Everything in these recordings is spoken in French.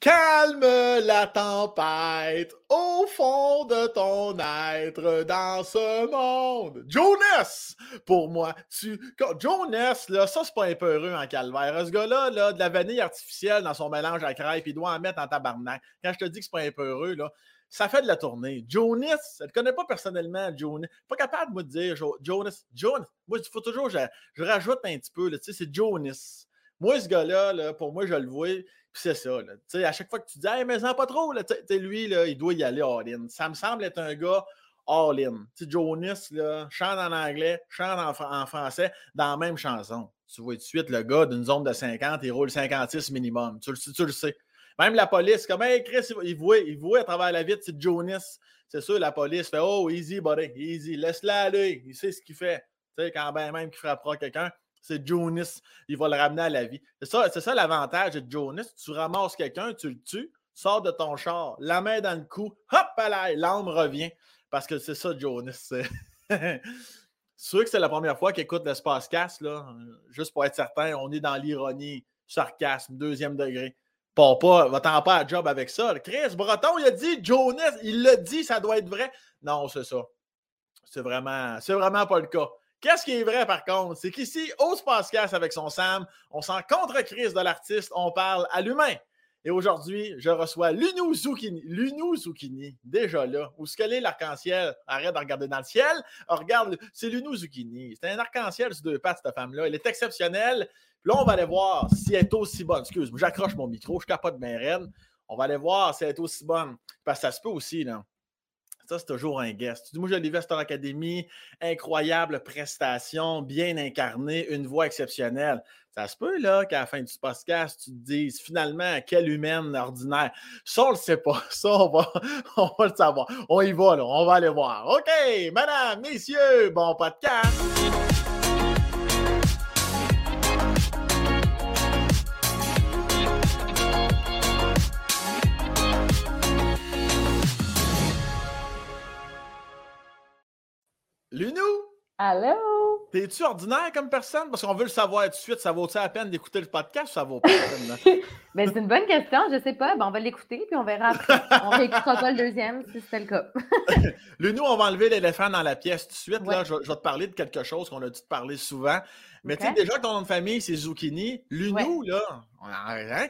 Calme la tempête au fond de ton être dans ce monde. Jonas! Pour moi, tu. Jonas, là, ça, c'est pas un peu heureux en calvaire. Ce gars-là, là, de la vanille artificielle dans son mélange à crêpe, il doit en mettre en tabarnak. Quand je te dis que c'est pas un peu heureux, là, ça fait de la tournée. Jonas, elle ne connaît pas personnellement Jonas. Pas capable, moi, de dire Jonas. Jonas. Moi, il faut toujours, je, je rajoute un petit peu, tu sais, c'est Jonas. Moi, ce gars-là, là, pour moi, je le vois, c'est ça. À chaque fois que tu dis, mais ça pas trop, là, lui, là, il doit y aller all-in. Ça me semble être un gars all-in. Jonas, là, chante en anglais, chante en, français dans la même chanson. Tu vois tout de suite le gars d'une zone de 50, il roule 56 minimum. Tu, tu, tu le sais. Même la police, comme, hey, Chris, il voit, il voit à travers la vitre, c'est Jonas. C'est sûr, la police fait, oh, easy, buddy, easy, laisse-la aller. Il sait ce qu'il fait. Tu sais, quand ben même qu'il frappera quelqu'un, c'est Jonas. Il va le ramener à la vie. C'est ça, c'est ça l'avantage de Jonas. Tu ramasses quelqu'un, tu le tues, sors de ton char, la main dans le cou, hop, l'âme revient. Parce que c'est ça, Jonas. Sûr que c'est la première fois qu'il écoute l'espace casse, là? Juste pour être certain, on est dans l'ironie, sarcasme, deuxième degré. Pas, pas, va-t'en pas à job avec ça. Chris Breton, il a dit Jonas, il l'a dit, ça doit être vrai. Non, c'est ça. C'est vraiment, c'est vraiment pas le cas. Qu'est-ce qui est vrai, par contre? C'est qu'ici, au Spacecast avec son Sam, on s'en contre-crise de l'artiste, on parle à l'humain. Et aujourd'hui, je reçois Lunou Zucchini. Lunou Zucchini, déjà là. Où ce qu'elle est l'arc-en-ciel? Arrête de regarder dans le ciel. Oh, regarde, c'est Lunou Zucchini. C'est un arc-en-ciel sur deux pattes, cette femme-là. Elle est exceptionnelle. Puis là, on va aller voir si elle est aussi bonne. Excuse-moi, j'accroche mon micro, je capote mes reine. On va aller voir si elle est aussi bonne. Parce que ça se peut aussi, là. Ça, c'est toujours un guest. Tu dis, moi, à Star Academy, incroyable prestation, bien incarné, une voix exceptionnelle. Ça se peut, là, qu'à la fin du podcast, tu te dises, finalement, quelle humaine ordinaire. Ça, on le sait pas. Ça, on va, on va le savoir. On y va, là. On va aller voir. OK, madame, messieurs, bon podcast. Lunou! Allô? T'es-tu ordinaire comme personne? Parce qu'on veut le savoir tout de suite. Ça vaut-il la peine d'écouter le podcast ou ça vaut pas la peine? ben, c'est une bonne question. Je sais pas. Ben, on va l'écouter puis on verra après. On réécoutera pas le deuxième si c'était le cas. Lunou, on va enlever l'éléphant dans la pièce tout de suite. Là, je, vais te parler de quelque chose qu'on a dû te parler souvent. Mais tu sais, déjà que ton nom de famille, c'est Zucchini. Lunou, là, on a hein,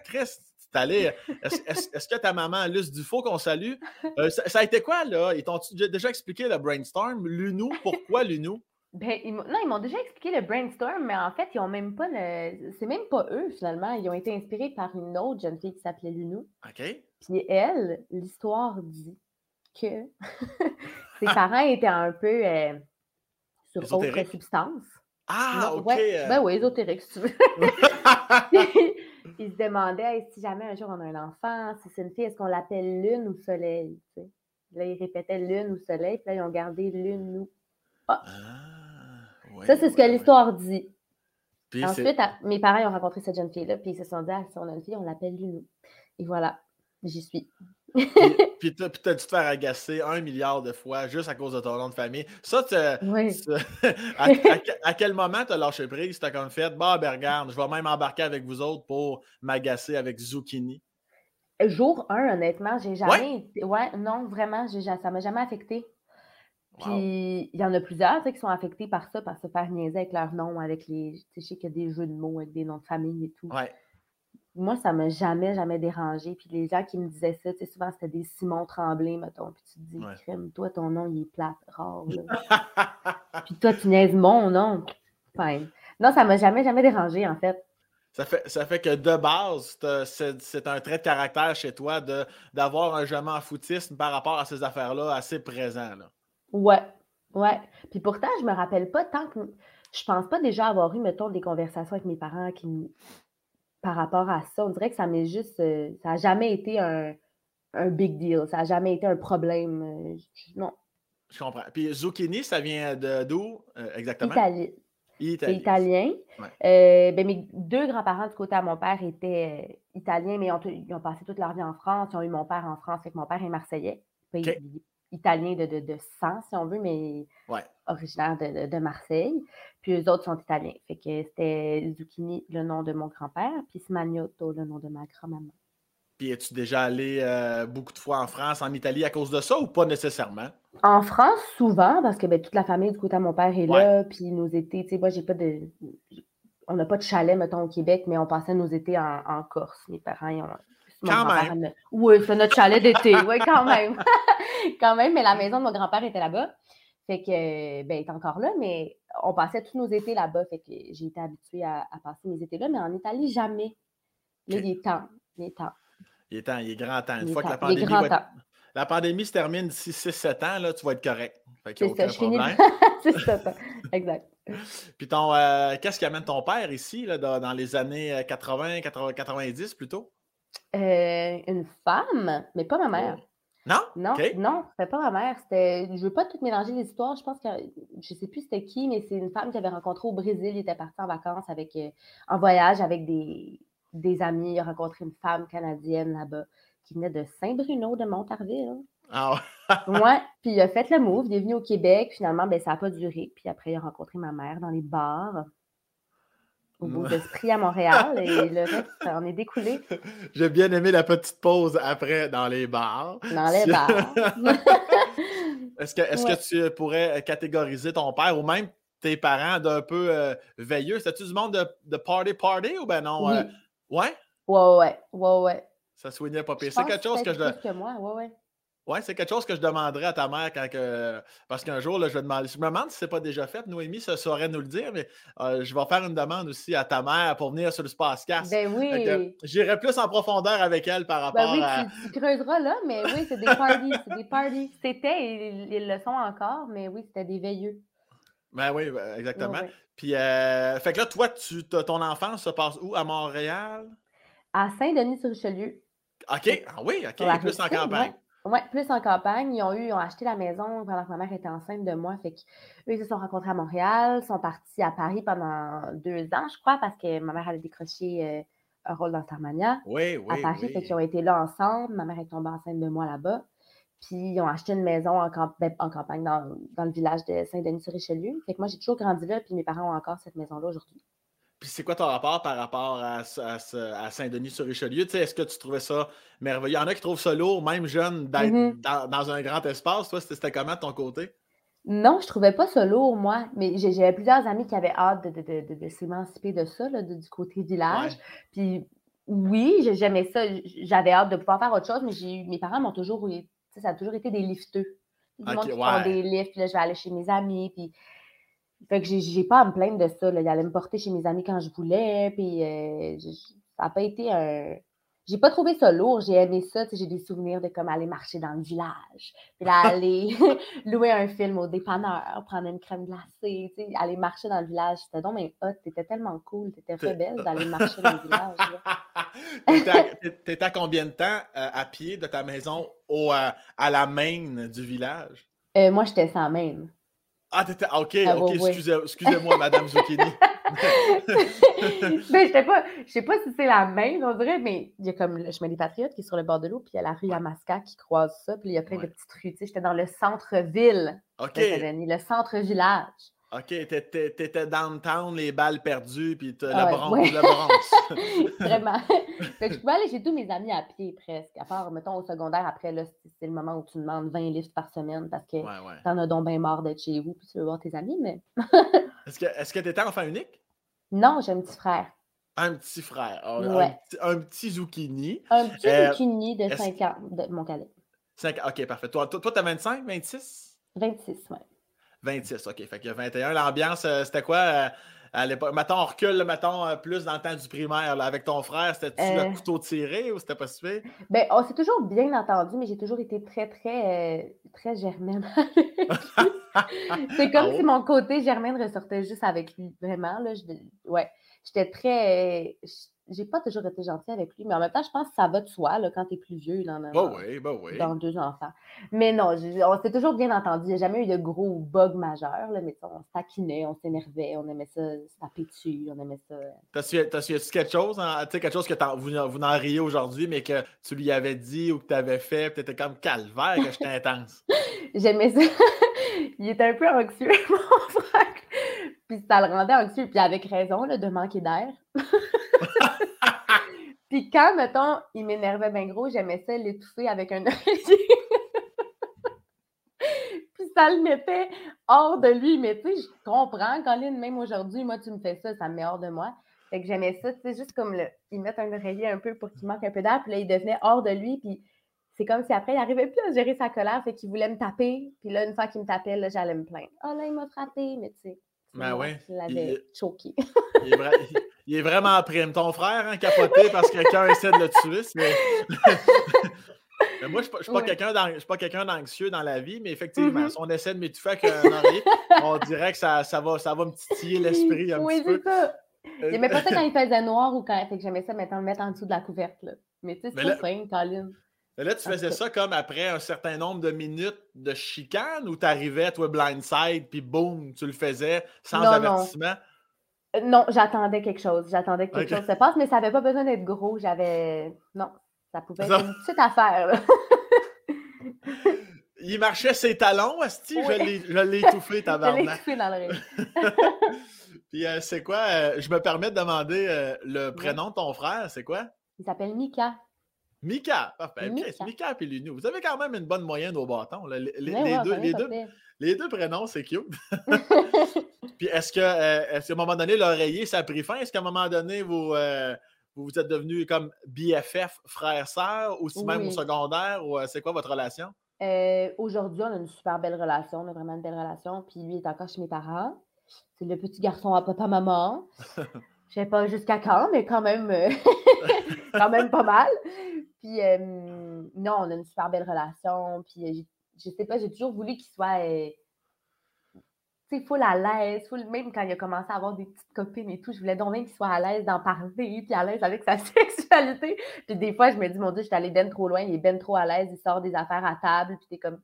Chris? Est-ce que ta maman, Luce Dufault, qu'on salue, euh, ça, a été quoi, là? Ils t'ont déjà expliqué le brainstorm? Lunou, pourquoi Lunou? Ben, non, ils m'ont déjà expliqué le brainstorm, mais en fait, ils ont même pas le. C'est même pas eux, finalement. Ils ont été inspirés par une autre jeune fille qui s'appelait Lunou. OK. Puis elle, l'histoire dit que ses parents étaient un peu euh, sur autre substance. Ah, OK. Euh. Ben oui, ésotérique, si tu veux. il se demandait si jamais un jour on a un enfant, si c'est une fille, est-ce qu'on l'appelle lune ou soleil? Là, il répétait lune ou soleil, puis là, ils ont gardé lune ou. Ah! ah ça, c'est ce que l'histoire dit. Ensuite, mes parents ont rencontré cette jeune fille-là, puis ils se sont dit, ah, si on a une fille, on l'appelle Lunou. Et voilà, j'y suis. Puis, tu as dû te faire agacer un milliard de fois juste à cause de ton nom de famille. Ça, oui. à, quel moment tu as lâché prise? Tu as comme fait, bah, ben regarde, je vais même embarquer avec vous autres pour m'agacer avec Zucchini? Jour 1, honnêtement, j'ai jamais été. Ouais, non, vraiment, ça m'a jamais affecté. Puis il y en a plusieurs qui sont affectés par ça, par se faire niaiser avec leur nom, avec les. Tu sais, je sais qu'il y a des jeux de mots avec des noms de famille et tout. Ouais moi, ça m'a jamais, jamais dérangé. Puis les gens qui me disaient ça, tu sais, souvent, c'était des Simon Tremblay, mettons. Puis tu te dis, crème, toi, ton nom, il est plate, rare. puis toi, tu niaises mon nom. Enfin, non, ça m'a jamais, jamais dérangé, en fait. Ça fait, ça fait que de base, c'est un trait de caractère chez toi d'avoir un je m'en foutisme par rapport à ces affaires-là assez présent. Là. Ouais, ouais. Puis pourtant, je me rappelle pas tant que. Je pense pas déjà avoir eu, mettons, des conversations avec mes parents qui, par rapport à ça. On dirait que ça m'est juste. Euh, ça n'a jamais été un, big deal. Ça n'a jamais été un problème. Euh, non. Je comprends. Puis zucchini, ça vient d'où euh, exactement? Italie. C'est italien. ben, mes deux grands-parents du côté à mon père étaient italiens, mais ils ont, passé toute leur vie en France. Ils ont eu mon père en France, fait que mon père est marseillais italien de, de, de, sang, si on veut, mais originaire de, de, Marseille. Puis eux autres sont italiens. Fait que c'était Zucchini, le nom de mon grand-père, puis Smagnoto, le nom de ma grand-maman. Puis es-tu déjà allé euh, beaucoup de fois en France, en Italie à cause de ça ou pas nécessairement? En France, souvent, parce que ben, toute la famille du côté de mon père est là, puis nos étés, tu sais, moi, j'ai pas de. On n'a pas de chalet, mettons, au Québec, mais on passait nos étés en, Corse. Mes parents, ils ont. Quand même. Oui, c'est notre chalet d'été, oui, quand même. quand même, mais la maison de mon grand-père était là-bas. Fait que, ben, il est encore là, mais on passait tous nos étés là-bas. Fait que j'ai été habituée à, passer mes étés là, mais en Italie, jamais. Là, il est temps. Il est temps. Il est temps, il est grand temps. Une fois que la pandémie, la pandémie se termine d'ici 6-7 ans, là, tu vas être correct. C'est ça, je finis. c'est ça, exact. Puis ton, euh, qu'est-ce qui amène ton père ici, là, dans, les années 80, 80 90 plutôt? Euh, une femme, mais pas ma mère. Non? Non, non, c'était pas ma mère. C'était, je veux pas tout mélanger les histoires. Je pense que je sais plus c'était qui, mais c'est une femme qu'il avait rencontrée au Brésil. Il était parti en vacances avec, euh, en voyage avec des, des amis. Il a rencontré une femme canadienne là-bas qui venait de Saint-Bruno de Montarville. Ah ouais. Puis il a fait le move. Il est venu au Québec. Finalement, ben, ça n'a pas duré. Puis après, il a rencontré ma mère dans les bars au bout d'esprit à Montréal et le reste, ça en est découlé. J'ai bien aimé la petite pause après dans les bars. Dans les bars. est-ce que, est que tu pourrais catégoriser ton père ou même tes parents d'un peu euh, veilleux? C'est-tu du monde de, de, party party ou ben non? Oui. Euh, ouais? Ouais, ouais, ouais, ouais. Ça soignait pas pire. C'est quelque chose que je. Plus que moi, ouais, ouais. Oui, c'est quelque chose que je demanderais à ta mère quand que. Parce qu'un jour, là, je, vais demander... je me demande si ce n'est pas déjà fait. Noémie ça saurait nous le dire, mais euh, je vais faire une demande aussi à ta mère pour venir sur le Spacecast. Ben oui. J'irai plus en profondeur avec elle par rapport ben oui, à. Tu, tu, creuseras là, mais oui, c'est des parties. c'est des parties. C'était, ils, le sont encore, mais oui, c'était des veilleux. Ben oui, ben, exactement. Puis, euh, fait que là, toi, tu, ton enfance se passe où? À Montréal? À Saint-Denis-sur-Richelieu. OK. Ah oui, OK. Plus en campagne. Oui, plus en campagne. Ils ont eu, ils ont acheté la maison pendant que ma mère était enceinte de moi. Fait qu'eux, ils se sont rencontrés à Montréal, sont partis à Paris pendant deux ans, je crois, parce que ma mère allait décrocher euh, un rôle dans Starmania. Oui, oui. À Paris, fait qu'ils ont été là ensemble. Ma mère est tombée enceinte de moi là-bas. Puis ils ont acheté une maison en, ben, en campagne dans, dans, le village de Saint-Denis-sur-Richelieu. Fait que moi, j'ai toujours grandi là, puis mes parents ont encore cette maison-là aujourd'hui. Puis c'est quoi ton rapport par rapport à, à, Saint-Denis-sur-Richelieu? Est-ce que tu trouvais ça merveilleux? Il y en a qui trouvent ça lourd, même jeune, d'être mm-hmm. dans, un grand espace. Toi, c'était comment de ton côté? Non, je trouvais pas ça lourd, moi. Mais j'avais plusieurs amis qui avaient hâte de, s'émanciper de ça, du côté village. Puis oui, j'aimais ça. J'avais hâte de pouvoir faire autre chose, mais mes parents m'ont toujours... Ça a toujours été des lifteux. Du monde qui font des lifts, puis là, je vais aller chez mes amis, puis fait que j'ai pas à me plaindre de ça. Là. Il allait me porter chez mes amis quand je voulais. Puis euh, ça n'a pas été un. J'ai pas trouvé ça lourd. J'ai aimé ça. J'ai des souvenirs de comme aller marcher dans le village. Puis là, aller louer un film au dépanneur, prendre une crème glacée. Aller marcher dans le village. C'était donc mais hot. T'étais tellement cool. T'étais rebelle d'aller marcher dans le village. T'étais à, à combien de temps euh, à pied de ta maison au, à, la main du village? Euh, moi, j'étais sans main. Ah, t'étais. Ah, OK, ah, OK, excusez-moi, Madame Zucchini. mais je sais pas, je sais pas si c'est la même, on dirait, mais il y a comme le chemin des Patriotes qui est sur le bord de l'eau, puis il y a la rue Yamaska qui croise ça, puis il y a plein de petites rues. Tu sais, j'étais dans le centre-ville. OK. Le centre-village. OK, t'étais downtown, les balles perdues, puis la bronze. La bronze. Vraiment. fait que je pouvais aller chez tous mes amis à pied presque. À part, mettons, au secondaire, après, là, c'est le moment où tu demandes 20 livres par semaine parce que t'en as donc bien marre d'être chez vous puis tu veux voir tes amis, mais. Est-ce que tu étais enfant unique? Non, j'ai un petit frère. Un petit frère. Ah, un, petit zucchini. Un petit euh, zucchini de 5 ans, de mon cadet. 5 OK, parfait. Toi, toi, t'as 25, 26? 26, oui. 26, OK. Fait que 21. L'ambiance, euh, c'était quoi euh, à l'époque? Mettons, on recule, mettons, euh, plus dans le temps du primaire. avec ton frère, c'était-tu le couteau tiré ou c'était pas suffisant? Ben, on s'est toujours bien entendu, mais j'ai toujours été très, très, très germaine. C'est comme ah si mon côté germaine ressortait juste avec lui. Vraiment, là. Je, ouais. J'étais très j'ai pas toujours été gentille avec lui, mais en même temps, je pense que ça va de soi là, quand tu es plus vieux dans, bah oui, bah oui. dans deux enfants. Mais non, on s'est toujours bien entendu. Il n'y a jamais eu de gros bugs majeurs, là, mais on se taquinait, on s'énervait, on aimait ça se taper dessus, on aimait ça. T'as su quelque chose, hein? quelque chose que vous, vous en riez aujourd'hui, mais que tu lui avais dit ou que tu avais fait, étais comme calvaire, que j'étais intense? J'aimais ça. il était un peu anxieux, mon frère. Puis ça le rendait anxieux, puis avec raison là, de manquer d'air. Puis quand, mettons, il m'énervait bien gros, j'aimais ça l'étouffer avec un oreiller. puis ça le mettait hors de lui. Mais tu sais, je comprends, Colin, même aujourd'hui, moi, tu me fais ça, ça me met hors de moi. Fait que j'aimais ça, tu sais, juste comme le, il met un oreiller un peu pour qu'il manque un peu d'air, puis là, il devenait hors de lui, puis c'est comme si après, il n'arrivait plus à gérer sa colère, fait qu'il voulait me taper, puis là, une fois qu'il me tapait, là, j'allais me plaindre. Oh là, il m'a frappé, mais tu sais. Ben oui. Il l'avait choqué. il, est vraiment prime. Ton frère, hein, capoté parce que quelqu'un essaie de le tuer. Mais... moi, je ne suis pas quelqu'un d'anxieux dans la vie, mais effectivement, mm-hmm. si on essaie de m'étouffer avec un oreiller, on dirait que ça, ça, va, ça va me titiller l'esprit un oui, petit peu. Oui, c'est ça. J'aimais pas ça quand il faisait noir ou quand. Fait que j'aimais ça mettre, le mettre en dessous de la couvercle. Mais tu sais, c'est pas fin, Colin. Là, tu faisais ça comme après un certain nombre de minutes de chicane ou tu arrivais, toi, blindside, puis boum, tu le faisais sans avertissement? Non, euh, non j'attendais quelque chose. J'attendais que quelque chose se passe, mais ça n'avait pas besoin d'être gros. J'avais. Non, ça pouvait être une petite affaire. Il marchait ses talons, Asti? Je l'ai étouffé, tabarnak. Je l'ai étouffé dans le Puis euh, c'est quoi? Euh, je me permets de demander le prénom de ton frère, c'est quoi? Il s'appelle Mika. Mika, parfait. Mika. Mika et Lunou. Vous avez quand même une bonne moyenne au bâton. Les, deux, les, deux, les, deux, prénoms, c'est cute. Puis est-ce que, euh, est qu'à un moment donné, l'oreiller, ça a pris fin? Est-ce qu'à un moment donné, vous, euh, vous, êtes devenus comme BFF, frère-sœur, ou si même au secondaire, ou euh, c'est quoi votre relation? Aujourd'hui, on a une super belle relation, on a vraiment une belle relation. Puis lui est encore chez mes parents. C'est le petit garçon à papa-maman. Je sais pas jusqu'à quand, mais quand même, quand même pas mal. Puis, non, on a une super belle relation. Puis, je sais pas, j'ai toujours voulu qu'il soit, sais, full à l'aise. Même quand il a commencé à avoir des petites copines et tout, je voulais donc même qu'il soit à l'aise d'en parler, puis à l'aise avec sa sexualité. Puis, des fois, je me dis, mon Dieu, je suis allée ben trop loin, il est ben trop à l'aise, il sort des affaires à table, puis t'es comme,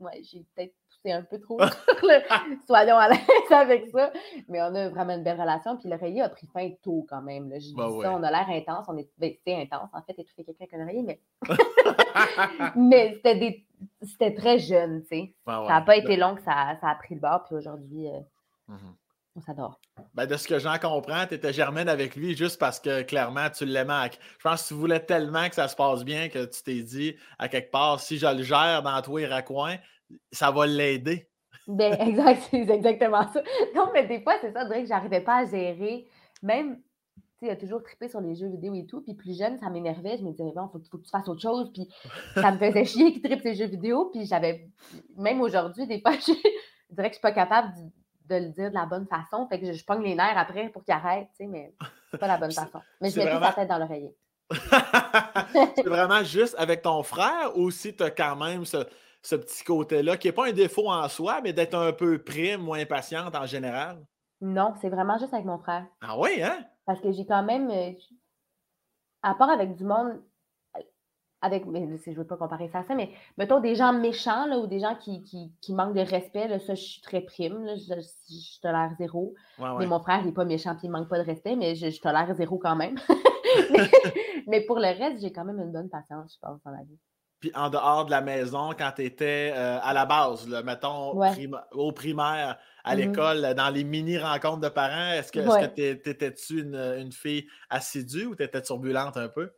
ouais, j'ai peut-être c'est un peu trop soyons à l'aise avec ça. Mais on a vraiment une belle relation. Puis l'oreiller a pris fin tôt quand même. Là. Bah ça, on a l'air intense. On est ben, intense, en fait, étouffer quelqu'un avec un oreiller, mais. mais c'était des... c'était très jeune, tu sais. ça n'a pas été long que ça, ça, a pris le bord. Puis aujourd'hui, euh, mm-hmm. on s'adore. Ben, de ce que j'en comprends, tu étais germaine avec lui juste parce que clairement, tu l'aimais. Je pense que tu voulais tellement que ça se passe bien que tu t'es dit, à quelque part, si je le gère dans toi et raccoins, ça va l'aider. Ben, exact, c'est exactement ça. Non, mais des fois, c'est ça, je dirais que j'arrivais pas à gérer. Même, tu sais, il a toujours trippé sur les jeux vidéo et tout. Puis plus jeune, ça m'énervait. Je me disais, bon, faut, faut que tu fasses autre chose. Puis ça me faisait chier qu'il trippe ses jeux vidéo. Puis j'avais, même aujourd'hui, des fois, je, dirais que je suis pas capable de, le dire de la bonne façon. Fait que je, je pogne les nerfs après pour qu'il arrête, tu sais, mais c'est pas la bonne façon. Mais je mets vraiment... sa tête dans l'oreiller. c'est vraiment juste avec ton frère ou si tu as quand même ce ce petit côté-là, qui n'est pas un défaut en soi, mais d'être un peu prime ou impatiente en général? Non, c'est vraiment juste avec mon frère. Ah oui, hein? Parce que j'ai quand même, euh, à part avec du monde, euh, avec, je ne veux pas comparer ça à ça, mais mettons des gens méchants là, ou des gens qui, qui, manquent de respect, là, ça, je suis très prime, je, je, tolère zéro. Mais mon frère, il n'est pas méchant et il ne manque pas de respect, mais je, je tolère zéro quand même. mais, pour le reste, j'ai quand même une bonne patience, je pense, dans la vie. Puis en dehors de la maison, quand tu étais euh, à la base, mettons au primaire, à mm-hmm. l'école, dans les mini-rencontres de parents, est-ce que t'étais-tu une, une, fille assidue ou t'étais turbulente un peu?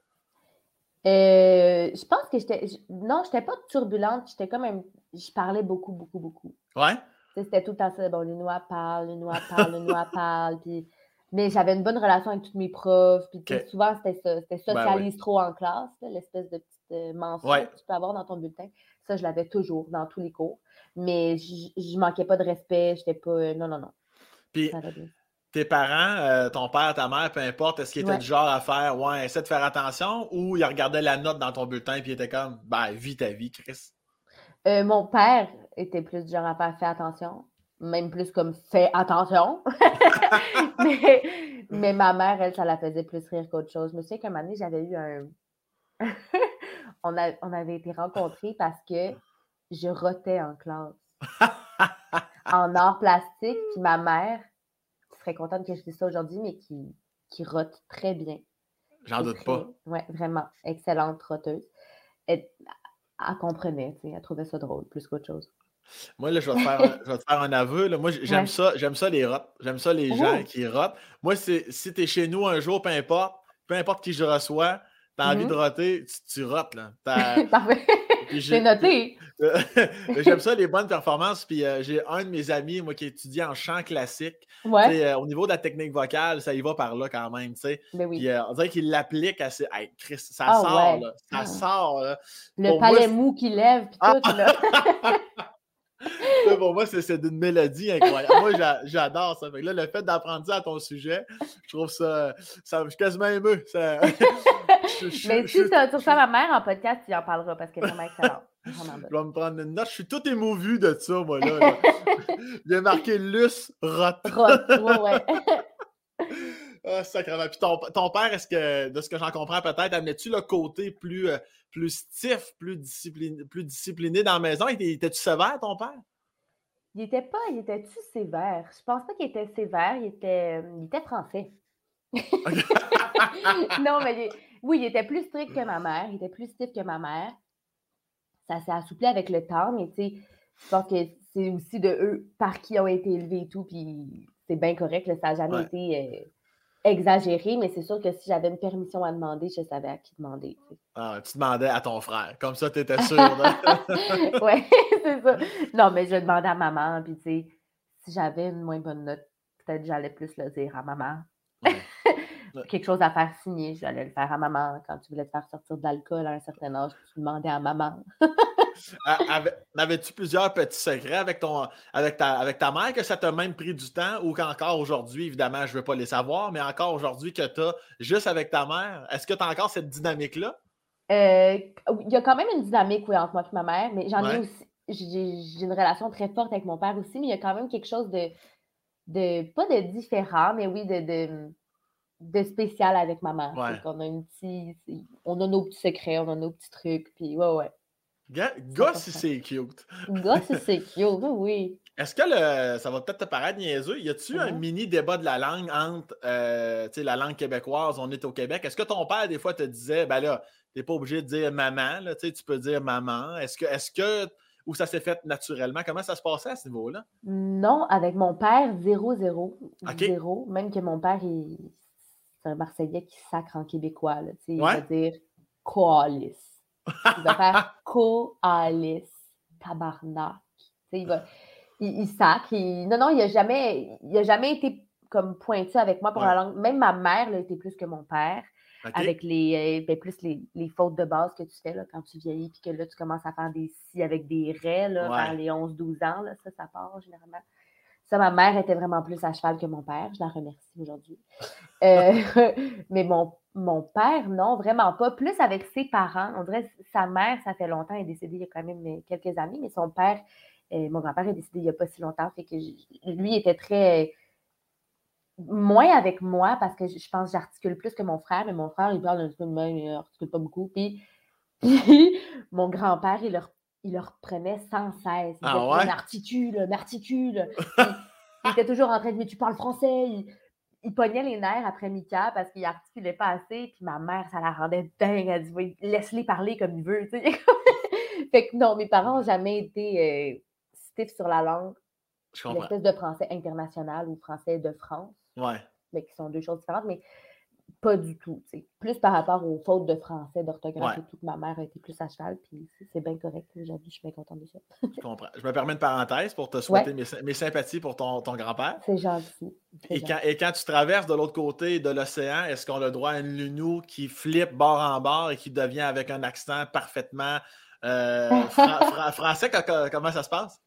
Euh, je pense que j'étais. Non, j'étais pas turbulente, j'étais comme même. Je parlais beaucoup, beaucoup, beaucoup. Ouais? C'était tout le temps ça. Bon, le noix parle, le noix parle, le noix parle. Puis... Mais j'avais une bonne relation avec tous mes profs. Puis souvent, c'était ça. C'était ben socialise trop en classe, l'espèce de mention que tu peux avoir dans ton bulletin. Ça, je l'avais toujours dans tous les cours. Mais je manquais pas de respect. J'étais pas. Euh, non, non, non. Puis, tes parents, euh, ton père, ta mère, peu importe, est-ce qu'ils étaient du genre à faire, ouais, essaie de faire attention ou ils regardaient la note dans ton bulletin et ils étaient comme, ben, vis ta vie, Chris? Euh, mon père était plus du genre à faire, fais attention. Même plus comme fais attention. mais, mais, ma mère, elle, ça la faisait plus rire qu'autre chose. Je me souviens qu'un moment donné, j'avais eu un, on, on avait été rencontrés parce que je rotais en classe. en art plastique, puis ma mère, qui serait contente que je dise ça aujourd'hui, mais qui, qui rote très bien. J'en doute pas. Oui, vraiment. Excellente roteuse. Elle, comprenait, elle trouvait ça drôle plus qu'autre chose. Moi, là, je vais te faire, un, je faire un aveu. Moi, j'aime ça, j'aime ça les rotes. J'aime ça les gens qui rotent. Moi, si tu es chez nous un jour, peu importe, peu importe qui je reçois, t'as envie de mm-hmm. roter, tu, tu rotes, là. Parfait. J'ai noté. J'aime ça, les bonnes performances. Puis euh, j'ai un de mes amis, moi, qui étudie en chant classique. Ouais. Euh, au niveau de la technique vocale, ça y va par là quand même. sais. Ben oui. Puis, euh, on dirait qu'il l'applique assez. Hey, Chris, ça ah sort, là. Ça ah. sort. Là. Le palais mou qui lève, puis tout, là. Pour moi, c'est d'une mélodie incroyable. Moi, j'adore ça. là, le fait d'apprendre ça à ton sujet, je trouve ça. ça je suis quasiment ému. Ça... Mais si tu reçois ma mère en podcast, tu en parleras parce qu'elle est vraiment excellente. Je vais me prendre une note. Je suis tout émouvu de ça, moi, là. Il y a marqué Luce Rot. Rot, ouais, Ah, sacrément. Puis ton, ton père, est-ce que, de ce que j'en comprends peut-être, amenais-tu le côté plus, euh, plus stiff, plus discipliné, plus discipliné dans la maison? Était-tu sévère, ton père? Il était pas, il était-tu sévère? Je pense pas qu'il était sévère, il était, il était français. non, mais oui, il était plus strict que ma mère, il était plus stiff que ma mère. Ça s'est assoupli avec le temps, mais tu sais, je pense que c'est aussi de eux par qui ont été élevés et tout, puis c'est bien correct, ça n'a jamais été euh, exagéré, mais c'est sûr que si j'avais une permission à demander, je savais à qui demander. Ah, tu demandais à ton frère, comme ça, tu étais sûr. oui, c'est ça. Non, mais je demandais à maman, puis tu sais, si j'avais une moins bonne note, peut-être j'allais plus le dire à maman. Quelque chose à faire signer, j'allais le faire à maman. Quand tu voulais te faire sortir de l'alcool à un certain âge, tu demandais à maman. Avais-tu plusieurs petits secrets avec, ton, avec, ta, avec ta mère que ça t'a même pris du temps ou qu'encore aujourd'hui, évidemment, je ne veux pas les savoir, mais encore aujourd'hui que tu as juste avec ta mère, est-ce que tu as encore cette dynamique-là? Euh, il y a quand même une dynamique, oui, entre moi et ma mère, mais j'en ai aussi. J'ai une relation très forte avec mon père aussi, mais il y a quand même quelque chose de, de pas de différent, mais oui, de, de, de spécial avec ma mère. On a un petit, on a nos petits secrets, on a nos petits trucs, puis ouais, ouais. Gosse, c'est cute. Gosse, c'est cute, oui. Est-ce que le, ça va peut-être te paraître niaiseux, y a-tu un uh-huh. mini débat de la langue entre euh, la langue québécoise, on est au Québec? Est-ce que ton père, des fois, te disait, ben là, t'es pas obligé de dire maman, là, tu peux dire maman? Est-ce que, est-ce que, ou ça s'est fait naturellement? Comment ça se passait à ce niveau-là? Non, avec mon père, zéro, zéro. Zéro. Même que mon père, c'est un Marseillais qui sacre en québécois, là, il va dire coalis. Il va faire coalis, tabarnak. Il, va, il, sacre. Non, non, il n'a jamais, a jamais été comme pointu avec moi pour la langue. Même ma mère l'a été plus que mon père. Avec les, euh, ben, plus les, les, fautes de base que tu fais là, quand tu vieillis, puis que là, tu commences à faire des si avec des raies là, vers les 11-12 ans. Là, ça, ça part généralement. Ça, ma mère était vraiment plus à cheval que mon père. Je la remercie aujourd'hui. Euh, mais mon, mon père, non, vraiment pas. Plus avec ses parents. On dirait sa mère, ça fait longtemps, elle est décédée il y a quand même quelques années, mais son père, euh, mon grand-père est décédé il n'y a pas si longtemps. Fait que lui était très moins avec moi parce que je pense que j'articule plus que mon frère, mais mon frère, il parle un peu de même, il n'articule pas beaucoup. Puis, mon grand-père, il leur, il leur prenait sans cesse. Il ah disait, articule, m'articule. il était toujours en train de dire, tu parles français. Il, pognait les nerfs après Mika parce qu'il articulait pas assez. Puis ma mère, ça la rendait dingue. Elle dit, laisse-les parler comme il veut. fait que non, mes parents n'ont jamais été euh, stiff sur la langue. L'espèce de français international ou français de France. Ouais. Mais qui sont deux choses différentes, mais pas du tout. Plus par rapport aux fautes de français, d'orthographe et tout, que ma mère a été plus à cheval, puis c'est bien correct. J'avoue, je suis bien contente de ça. je comprends. Je me permets une parenthèse pour te souhaiter mes, sympathies pour ton, ton grand-père. C'est gentil. Et quand, et quand, tu traverses de l'autre côté de l'océan, est-ce qu'on a le droit à une lunou qui flippe bord en bord et qui devient avec un accent parfaitement euh, français? comment ça se passe?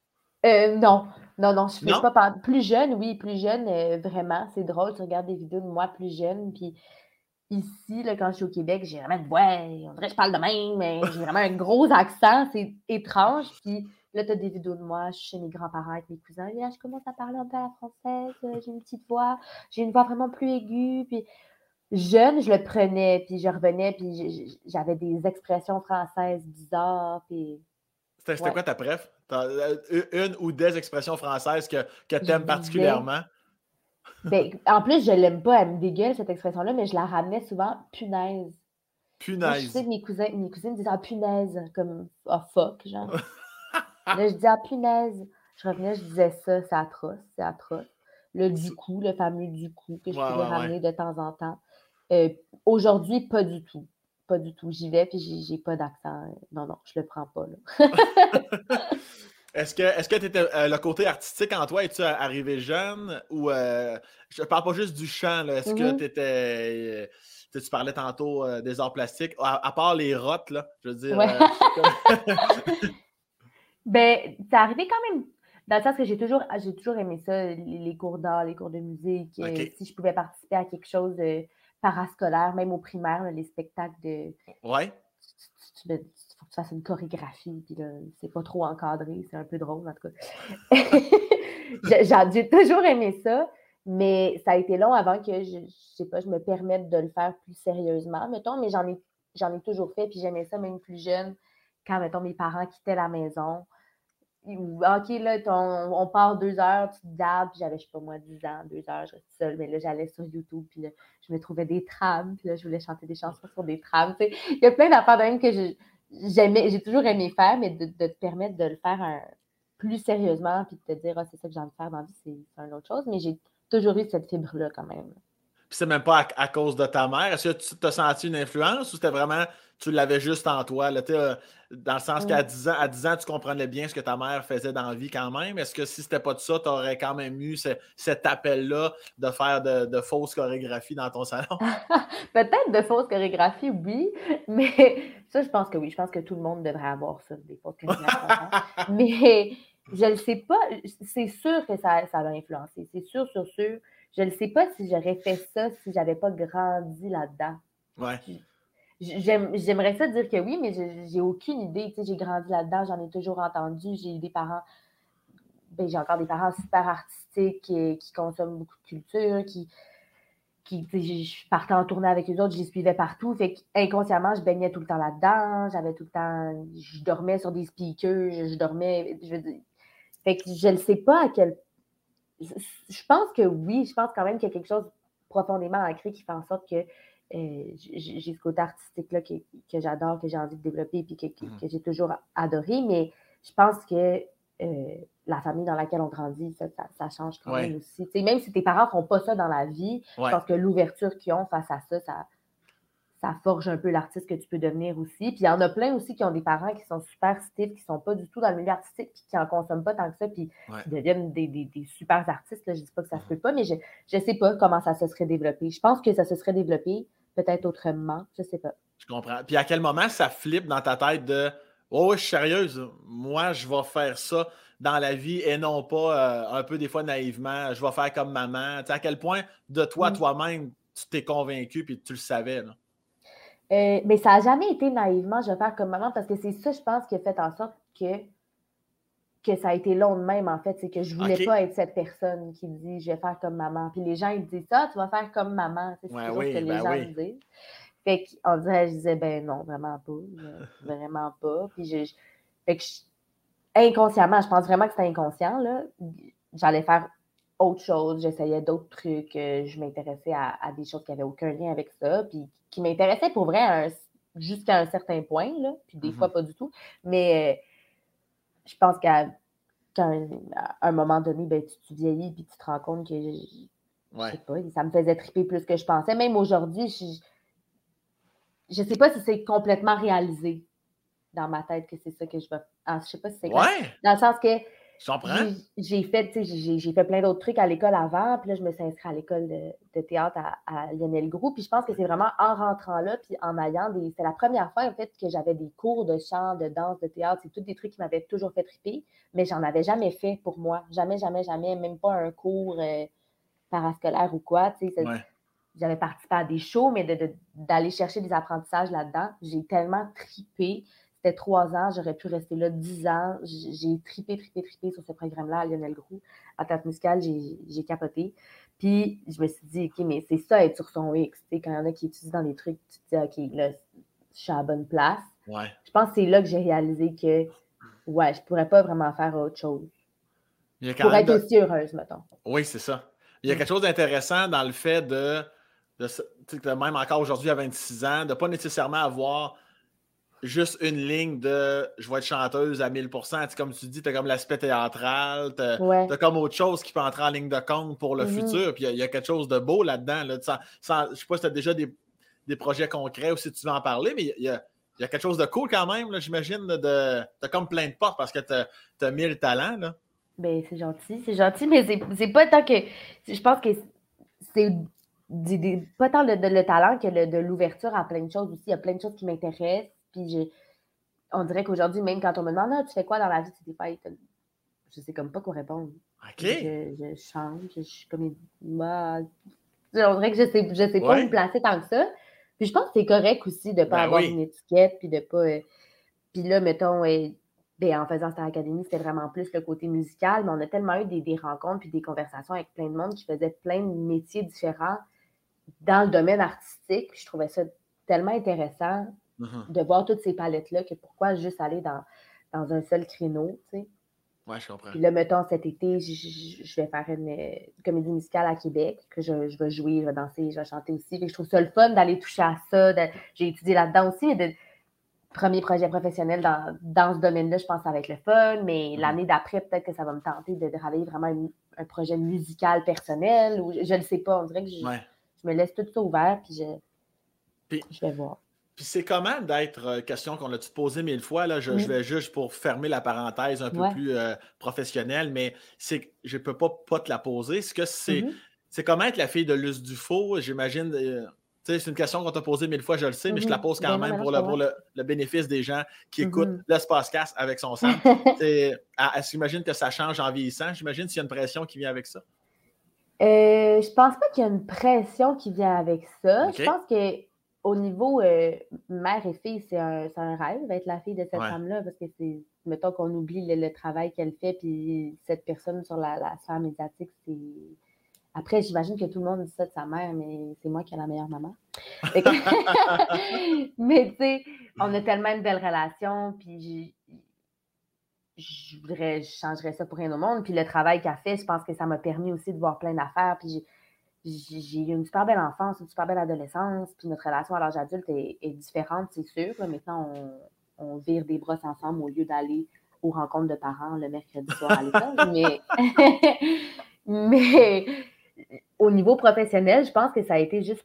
Euh, non, non, non, je ne fais pas Plus jeune, oui, plus jeune, euh, vraiment, c'est drôle. Tu regardes des vidéos de moi plus jeune, puis ici, là, quand je suis au Québec, j'ai vraiment une voix, on dirait que je parle de même, mais j'ai vraiment un gros accent, c'est étrange. Puis là, tu as des vidéos de moi, je suis chez mes grands-parents avec mes cousins, là, je commence à parler un peu à la française, euh, j'ai une petite voix, j'ai une voix vraiment plus aiguë, puis jeune, je le prenais, puis je revenais, puis j'avais des expressions françaises bizarres, puis c'était quoi ta préf? Euh, une ou des expressions françaises que, que tu aimes particulièrement? Ben, en plus, je l'aime pas, elle me dégueule cette expression-là, mais je la ramenais souvent punaise. Punaise. je sais que mes, cousins, mes cousines disaient ah, punaise, comme oh fuck, genre. là, je disais ah, punaise. Je revenais, je disais ça, c'est atroce, c'est atroce. Le du coup, le fameux du coup que je pouvais ramener de temps en temps. Euh, aujourd'hui, pas du tout. Pas du tout. J'y vais, puis j'ai pas d'accent. Non, non, je le prends pas. Est-ce que, est-ce que euh, le côté artistique en toi, es-tu arrivé jeune ou euh, je parle pas juste du chant, est-ce que mm-hmm. tu étais. Tu parlais tantôt des arts plastiques, à, part les rottes, là, je veux dire. ben, c'est arrivé quand même dans le sens que j'ai toujours, j'ai toujours aimé ça, les, cours d'art, les cours de musique. si je pouvais participer à quelque chose parascolaire, même au primaire, les spectacles de. Ouais. Il faut que tu fasses une chorégraphie, puis là, c'est pas trop encadré, c'est un peu drôle en tout cas. j'ai toujours aimé ça, mais ça a été long avant que je, je sais pas, je me permette de le faire plus sérieusement, mettons, mais j'en ai, j'en ai toujours fait, puis j'aimais ça même plus jeune, quand, mettons, mes parents quittaient la maison. OK, là, on part deux heures, tu te dabs, puis j'avais, je sais pas moi, 10 ans, deux heures, je restais seule, mais là, j'allais sur YouTube, puis là, je me trouvais des trams, puis là, je voulais chanter des chansons sur des trams. Il y a plein d'affaires de même que j'aimais, j'ai toujours aimé faire, mais de, te permettre de le faire plus sérieusement, puis de te dire, ah, c'est ça que j'ai envie de faire dans la vie, c'est une autre chose, mais j'ai toujours eu cette fibre-là quand même. Puis c'est même pas à, cause de ta mère. Est-ce que tu t'as senti une influence ou c'était vraiment tu l'avais juste en toi? Là, euh, dans le sens qu'à 10 ans, à 10 ans, tu comprenais bien ce que ta mère faisait dans la vie quand même. Est-ce que si c'était pas de ça, tu aurais quand même eu cet appel-là de faire de, fausses chorégraphies dans ton salon? Peut-être de fausses chorégraphies, oui, mais ça, je pense que oui. Je pense que tout le monde devrait avoir ça, des fausses chorégraphies. mais je ne sais pas. C'est sûr que ça, ça l'a influencé. C'est sûr, sûr, sûr. Je ne sais pas si j'aurais fait ça si je n'avais pas grandi là-dedans. Ouais. J'aimerais ça dire que oui, mais j'ai aucune idée. j'ai grandi là-dedans, j'en ai toujours entendu. J'ai des parents, ben, j'ai encore des parents super artistiques qui, consomment beaucoup de culture, qui, qui je partais en tournée avec eux autres, je les suivais partout. Fait inconsciemment, je baignais tout le temps là-dedans. J'avais tout le temps, je dormais sur des speakers, je, dormais, je fait que je ne sais pas à quel je pense que oui, je pense quand même qu'il y a quelque chose profondément ancré qui fait en sorte que euh, j'ai ce côté artistique-là que, j'adore, que j'ai envie de développer et mmh. que, j'ai toujours adoré. Mais je pense que euh, la famille dans laquelle on grandit, ça, change quand même aussi. même si tes parents ne font pas ça dans la vie, je pense que l'ouverture qu'ils ont face à ça, ça, ça forge un peu l'artiste que tu peux devenir aussi. Puis il y en a plein aussi qui ont des parents qui sont super stiffs, qui ne sont pas du tout dans le milieu artistique, puis qui n'en consomment pas tant que ça, puis qui deviennent des, des, super artistes. Je ne dis pas que ça ne se peut pas, mais je ne sais pas comment ça se serait développé. Je pense que ça se serait développé peut-être autrement. Je ne sais pas. Je comprends. Puis à quel moment ça flippe dans ta tête de Oh, je suis sérieuse, moi, je vais faire ça dans la vie et non pas euh, un peu des fois naïvement, je vais faire comme maman. Tu sais, à quel point de toi, mm. toi-même, tu t'es convaincu puis tu le savais. Là? Euh, mais ça n'a jamais été naïvement, je vais faire comme maman, parce que c'est ça, je pense, qui a fait en sorte que, que ça a été long de même, en fait. C'est que je ne voulais pas être cette personne qui dit je vais faire comme maman. Puis les gens, ils disent ça, tu vas faire comme maman. C'est ce que les ben gens disent. Fait qu'on dirait, je disais, ben non, vraiment pas. vraiment pas. Puis je, fait que inconsciemment, je pense vraiment que c'était inconscient, là. J'allais faire autre chose, j'essayais d'autres trucs, euh, je m'intéressais à, des choses qui n'avaient aucun lien avec ça, puis qui m'intéressaient pour vrai jusqu'à un certain point, là, puis des fois mm-hmm. pas du tout. Mais euh, je pense qu'à un, moment donné, ben, tu, vieillis puis tu te rends compte que je, sais pas, ça me faisait triper plus que je pensais. Même aujourd'hui, je ne sais pas si c'est complètement réalisé dans ma tête que c'est ça que je veux. Ah, je sais pas si c'est ouais. Dans le sens que j'ai fait, j'ai fait plein d'autres trucs à l'école avant, puis là, je me suis inscrite à l'école de, théâtre à, Lionel Groux. Puis je pense que c'est vraiment en rentrant là, puis en ayant des. C'est la première fois, en fait, que j'avais des cours de chant, de danse, de théâtre. C'est tous des trucs qui m'avaient toujours fait triper, mais j'en avais jamais fait pour moi. Jamais, jamais, jamais, même pas un cours euh, parascolaire ou quoi. J'avais participé à des shows, mais d'aller chercher des apprentissages là-dedans, j'ai tellement tripé trois ans, j'aurais pu rester là dix ans. J'ai tripé, tripé, tripé sur ce programme-là à Lionel Groux. À Tête Musicale, j'ai capoté. Puis je me suis dit, OK, mais c'est ça être sur son X. quand il y en a qui étudient dans des trucs, tu te dis, OK, là, je suis à la bonne place. Je pense que c'est là que j'ai réalisé que, ouais, je pourrais pas vraiment faire autre chose. pour être aussi heureuse, mettons. Oui, c'est ça. Il y a quelque chose d'intéressant dans le fait de, de, même encore aujourd'hui à 26 ans, de ne pas nécessairement avoir juste une ligne de je vais être chanteuse à 1000% Comme tu dis, tu as comme l'aspect théâtral, tu as, comme autre chose qui peut entrer en ligne de compte pour le mm-hmm. futur. Puis il y, a quelque chose de beau là-dedans. Là, je ne sais pas si tu as déjà des, projets concrets ou si tu veux en parler, mais il y a, quelque chose de cool quand même, j'imagine. Tu as comme plein de portes parce que tu as, as, mille talents. Là. Ben, c'est gentil, c'est gentil, mais c'est pas tant que. Je pense que c'est pas tant de, le talent que de l'ouverture à plein de choses aussi. Il y a plein de choses qui m'intéressent. Puis on dirait qu'aujourd'hui, même quand on me demande ah, tu fais quoi dans la vie, tu pas je sais comme pas quoi répondre. OK. Je, change, je suis comme bah, on dirait que je sais, je sais pas me placer tant que ça. Puis je pense que c'est correct aussi de ne pas ben avoir une étiquette, puis de pas. Euh, puis là, mettons, ben, en faisant Star Academy, c'était vraiment plus le côté musical, mais on a tellement eu des, des rencontres puis des conversations avec plein de monde qui faisaient plein de métiers différents dans le domaine artistique. je trouvais ça tellement intéressant mm-hmm. de voir toutes ces palettes-là que pourquoi juste aller dans, dans un seul créneau, tu sais. Ouais, je comprends. Puis là, mettons, cet été, je, vais faire une, comédie musicale à Québec, que je, vais jouer, je vais danser, je vais chanter aussi. je trouve ça le fun d'aller toucher à ça. J'ai étudié là-dedans aussi, de, premier projet professionnel dans, dans ce domaine-là, je pense que ça va être le fun, mais mm-hmm. l'année d'après, peut-être que ça va me tenter de travailler vraiment un projet musical personnel, ou je ne sais pas, on dirait que je, me laisse tout ça ouvert, puis je, je vais voir. Puis c'est comment d'être, euh, question qu'on a tu posé mille fois, là, je, vais juste pour fermer la parenthèse un peu plus euh, professionnelle, mais c'est je ne peux pas, pas te la poser. Ce que c'est, mm-hmm. c'est comment être la fille de Luce Dufault, j'imagine. Euh, c'est une question qu'on t'a posée mille fois, je le sais, mais je te la mm-hmm. pose quand même pour, le, le, bénéfice des gens qui écoutent mm-hmm. l'espace casse avec son sang. Est-ce que que ça change en vieillissant? J'imagine s'il y a une pression qui vient avec ça. Je pense pas qu'il y a une pression qui vient avec ça. Je pense que au niveau euh, mère et fille, c'est un, un, rêve d'être la fille de cette femme-là, parce que c'est, mettons qu'on oublie le, travail qu'elle fait, puis cette personne sur la, la sphère médiatique, c'est. Après, j'imagine que tout le monde dit ça de sa mère, mais c'est moi qui ai la meilleure maman. mais tu sais, on a tellement une belle relation, puis je voudrais, je changerais ça pour rien au monde. Puis le travail qu'elle fait, je pense que ça m'a permis aussi de voir plein d'affaires. Puis j'ai eu une super belle enfance, une super belle adolescence. Puis notre relation à l'âge adulte est, différente, c'est sûr. maintenant, on, vire des brosses ensemble au lieu d'aller aux rencontres de parents le mercredi soir à l'école. mais, mais au niveau professionnel, je pense que ça a été juste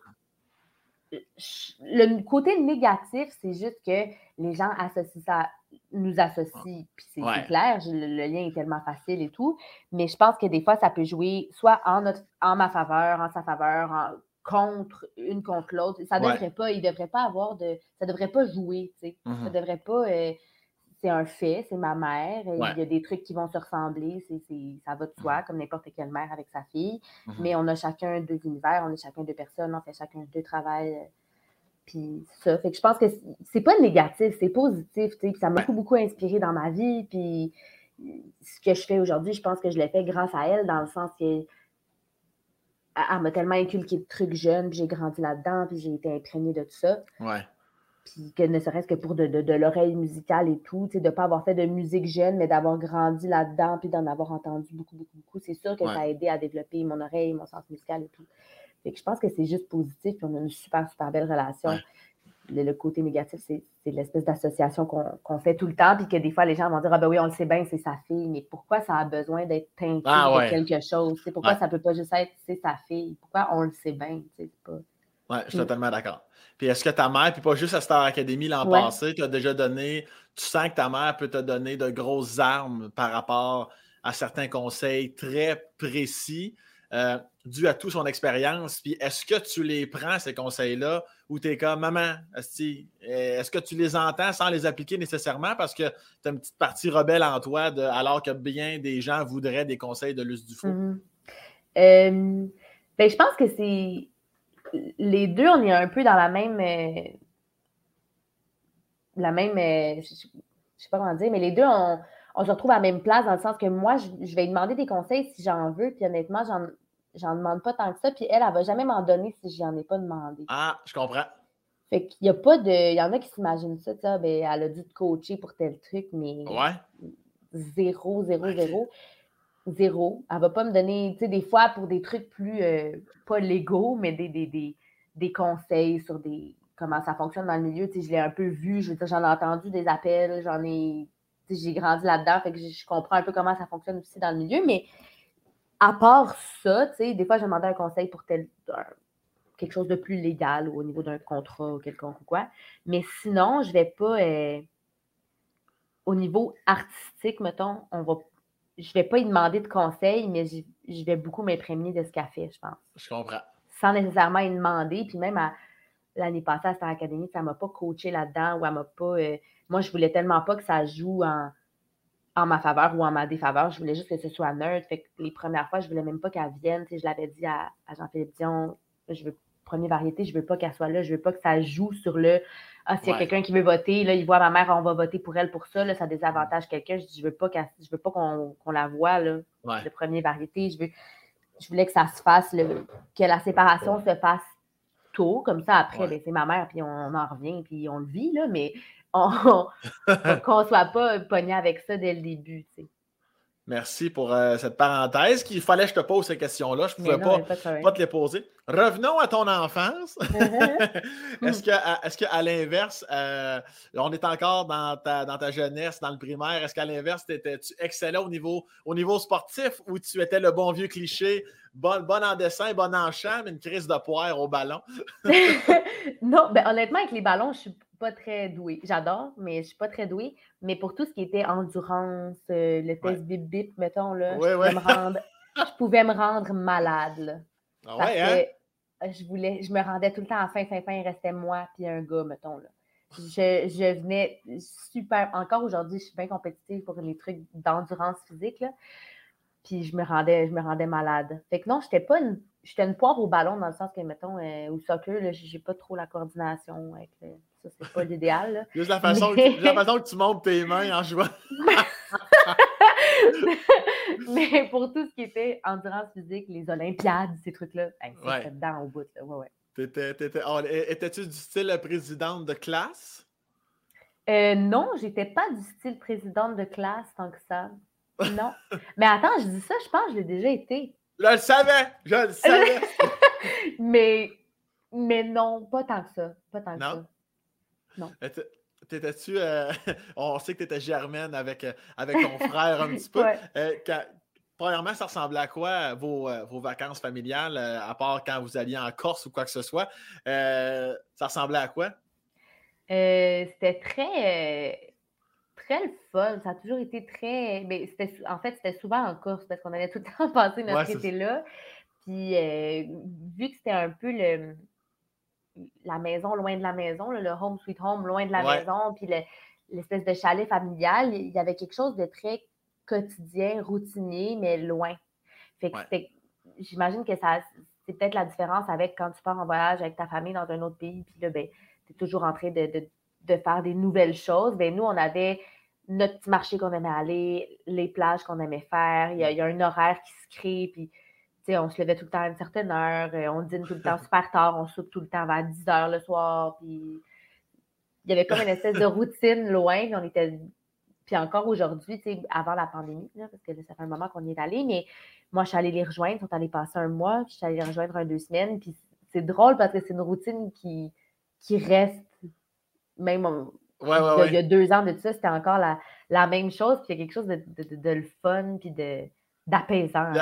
le côté négatif, c'est juste que les gens associent ça, nous associent, puis c'est clair, le, lien est tellement facile et tout, mais je pense que des fois, ça peut jouer soit en, notre, en ma faveur, en sa faveur, contre une contre l'autre. Ça devrait pas, il devrait pas avoir de, ça devrait pas jouer, tu sais. Ça mmh devrait pas, euh, c'est un fait, c'est ma mère, il y a des trucs qui vont se ressembler, c'est, ça va de soi, mmh comme n'importe quelle mère avec sa fille, mmh mais on a chacun deux univers, on est chacun deux personnes, on fait chacun deux travails euh, puis ça, fait que je pense que c'est pas négatif, c'est positif, tu sais, ça m'a beaucoup, beaucoup inspiré dans ma vie, puis ce que je fais aujourd'hui, je pense que je l'ai fait grâce à elle, dans le sens que elle m'a tellement inculqué de trucs jeunes, puis j'ai grandi là-dedans, puis j'ai été imprégnée de tout ça. Ouais. Puis que ne serait-ce que pour de, de, l'oreille musicale et tout, tu sais, de ne pas avoir fait de musique jeune, mais d'avoir grandi là-dedans, puis d'en avoir entendu beaucoup, beaucoup, beaucoup, c'est sûr que ça a aidé à développer mon oreille, mon sens musical et tout je pense que c'est juste positif, puis on a une super, super belle relation. Le, côté négatif, c'est l'espèce d'association qu'on fait tout le temps, puis que des fois, les gens vont dire Ah ben oui, on le sait bien, c'est sa fille, mais pourquoi ça a besoin d'être teinté ah de quelque chose? Pourquoi ça ne peut pas juste être c'est sa fille? Pourquoi on le sait bien? Pas... Oui, je suis mm. totalement d'accord. Puis est-ce que ta mère, puis pas juste à Star Academy l'an passé, tu as déjà donné, tu sens que ta mère peut te donner de grosses armes par rapport à certains conseils très précis? Euh, dû à toute son expérience. Puis est-ce que tu les prends, ces conseils-là, ou tu es comme maman, est-ce que tu les entends sans les appliquer nécessairement parce que tu as une petite partie rebelle en toi, alors que bien des gens voudraient des conseils de Luce du? Mm-hmm. Euh, ben, je pense que c'est. Les deux, on est un peu dans la même. Euh, la même. je, ne sais pas comment dire, mais les deux, on, on se retrouve à la même place dans le sens que moi, je, je vais demander des conseils si j'en veux, puis honnêtement, j'en j'en demande pas tant que ça. Puis elle, elle va jamais m'en donner si je n'en ai pas demandé. Ah, je comprends. Fait qu'il y a pas de. Il y en a qui s'imaginent ça, tu sais, ben, elle a dû te coacher pour tel truc, mais. Ouais. Zéro, zéro, zéro. Zéro. Elle va pas me donner, tu sais, des fois pour des trucs plus, euh, pas légaux, mais des, des, des, des, conseils sur des comment ça fonctionne dans le milieu. je l'ai un peu vu, je veux dire, j'en ai entendu des appels, j'en ai. J'ai grandi là-dedans, fait que je comprends un peu comment ça fonctionne aussi dans le milieu, mais à part ça, des fois, je demandais un conseil pour tel, quelque chose de plus légal ou au niveau d'un contrat ou quelconque ou quoi. Mais sinon, je vais pas. Euh, au niveau artistique, mettons, on va. Je vais pas y demander de conseils, mais je vais beaucoup m'imprégner de ce qu'elle fait, je pense. Je comprends. Sans nécessairement y demander. Puis même l'année passée à Star Academy, ça m'a pas coaché là-dedans ou elle m'a pas. Euh, moi, je voulais tellement pas que ça joue en, en ma faveur ou en ma défaveur. Je voulais juste que ce soit neutre. Fait que les premières fois, je voulais même pas qu'elle vienne. je l'avais dit à, Jean-Philippe Dion, je veux premier variété, je veux pas qu'elle soit là, je veux pas que ça joue sur le Ah, s'il y a quelqu'un qui veut voter, là, il voit ma mère, on va voter pour elle pour ça, là, ça désavantage quelqu'un. Je dis, je veux pas je veux pas qu'on la voit, là, le premier variété. Je veux je voulais que ça se fasse, le, que la séparation se fasse tôt, comme ça, après, ben, c'est ma mère, puis on, en revient, puis on le vit, là, mais on qu'on soit pas pogné avec ça dès le début. Merci pour euh, cette parenthèse. Qu'il fallait que je te pose ces questions-là. Je ne pouvais pas, pas, te les poser. Revenons à ton enfance. est-ce qu'à est l'inverse, euh, on est encore dans ta, dans ta jeunesse, dans le primaire, est-ce qu'à l'inverse, tu excellais au niveau, au niveau sportif ou tu étais le bon vieux cliché, bon, bon en dessin, bon en chant, mais une crise de poire au ballon? non, ben, honnêtement, avec les ballons, je suis pas très douée. J'adore, mais je suis pas très douée. Mais pour tout ce qui était endurance, euh, le test bip bip, mettons, là, je, pouvais me rendre malade. Ah parce que je voulais, je me rendais tout le temps à fin, fin, fin, il restait moi puis un gars, mettons. Là. Je, je venais super. Encore aujourd'hui, je suis bien compétitive pour les trucs d'endurance physique. Là. Puis je me rendais, je me rendais malade. Fait que non, j'étais pas une. J'étais une poire au ballon dans le sens que, mettons, euh, au soccer, j'ai pas trop la coordination avec le, ça, c'est pas l'idéal. Juste la façon, que, la façon que tu montes tes mains en jouant. mais pour tout ce qui était endurance physique, les Olympiades, ces trucs-là, c'était dedans au bout. Là. Ouais, ouais. Oh, étais-tu du style présidente de classe? Euh, non, j'étais pas du style présidente de classe tant que ça. Non. mais attends, je dis ça, je pense que je l'ai déjà été. Je le savais! Je le savais! mais, mais non, pas tant que ça. Pas tant que ça. Non. T'étais-tu. Euh, on sait que tu étais germaine avec, euh, avec ton frère un petit peu. Euh, premièrement, ça ressemblait à quoi vos, vos vacances familiales, à part quand vous alliez en Corse ou quoi que ce soit? ça ressemblait à quoi? c'était très, très le fun. Ça a toujours été très. Mais en fait, c'était souvent en Corse parce qu'on allait tout le temps passer notre été là. Puis, vu que c'était un peu le la maison loin de la maison, le home sweet home loin de la maison, puis l'espèce de chalet familial, il y avait quelque chose de très quotidien, routinier, mais loin. Fait que j'imagine que ça, c'est peut-être la différence avec quand tu pars en voyage avec ta famille dans un autre pays, puis là, ben, tu es toujours en train de, faire des nouvelles choses. Ben, nous, on avait notre petit marché qu'on aimait aller, les plages qu'on aimait faire, il y, a, il y, a, un horaire qui se crée, puis on se levait tout le temps à une certaine heure, euh, on dîne tout le temps super tard, on soupe tout le temps vers 10 heures le soir, puis il y avait comme une espèce de routine loin, puis on était puis encore aujourd'hui, avant la pandémie, parce que ça fait un moment qu'on y est allé, mais moi, je suis allée les rejoindre, ils sont allés passer un mois, puis je suis allée les rejoindre un deux semaines, puis c'est drôle parce que c'est une routine qui, qui reste, même il, y a, deux ans de tout ça, c'était encore la, la, même chose, puis il y a quelque chose de, de, de le fun, puis de, d'apaisant.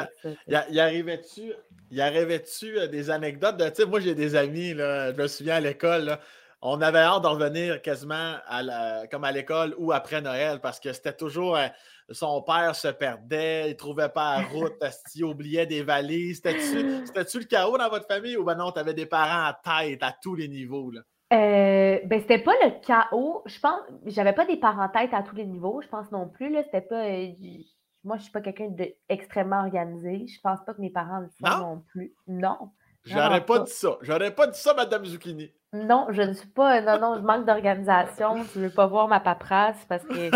Il arrivait-tu y arrivait-tu euh, des anecdotes de, tu sais, moi j'ai des amis, là, je me souviens à l'école, on avait hâte de revenir quasiment à comme à l'école ou après Noël parce que c'était toujours euh, son père se perdait, il ne trouvait pas la route, il oubliait des valises. C'était-tu le chaos dans votre famille ou ben non, tu avais des parents à tête à tous les niveaux? Là? Euh, ben, c'était pas le chaos. Je pense, j'avais pas des parents à tête à tous les niveaux, je pense non plus. Là, c'était pas. Moi, je suis pas quelqu'un d'extrêmement organisé. Je pense pas que mes parents le font non, plus. Non. J'aurais pas, dit ça. J'aurais pas dit ça, Madame Zucchini. Non, je ne suis pas. Non, non, je manque d'organisation. Je veux pas voir ma paperasse parce que,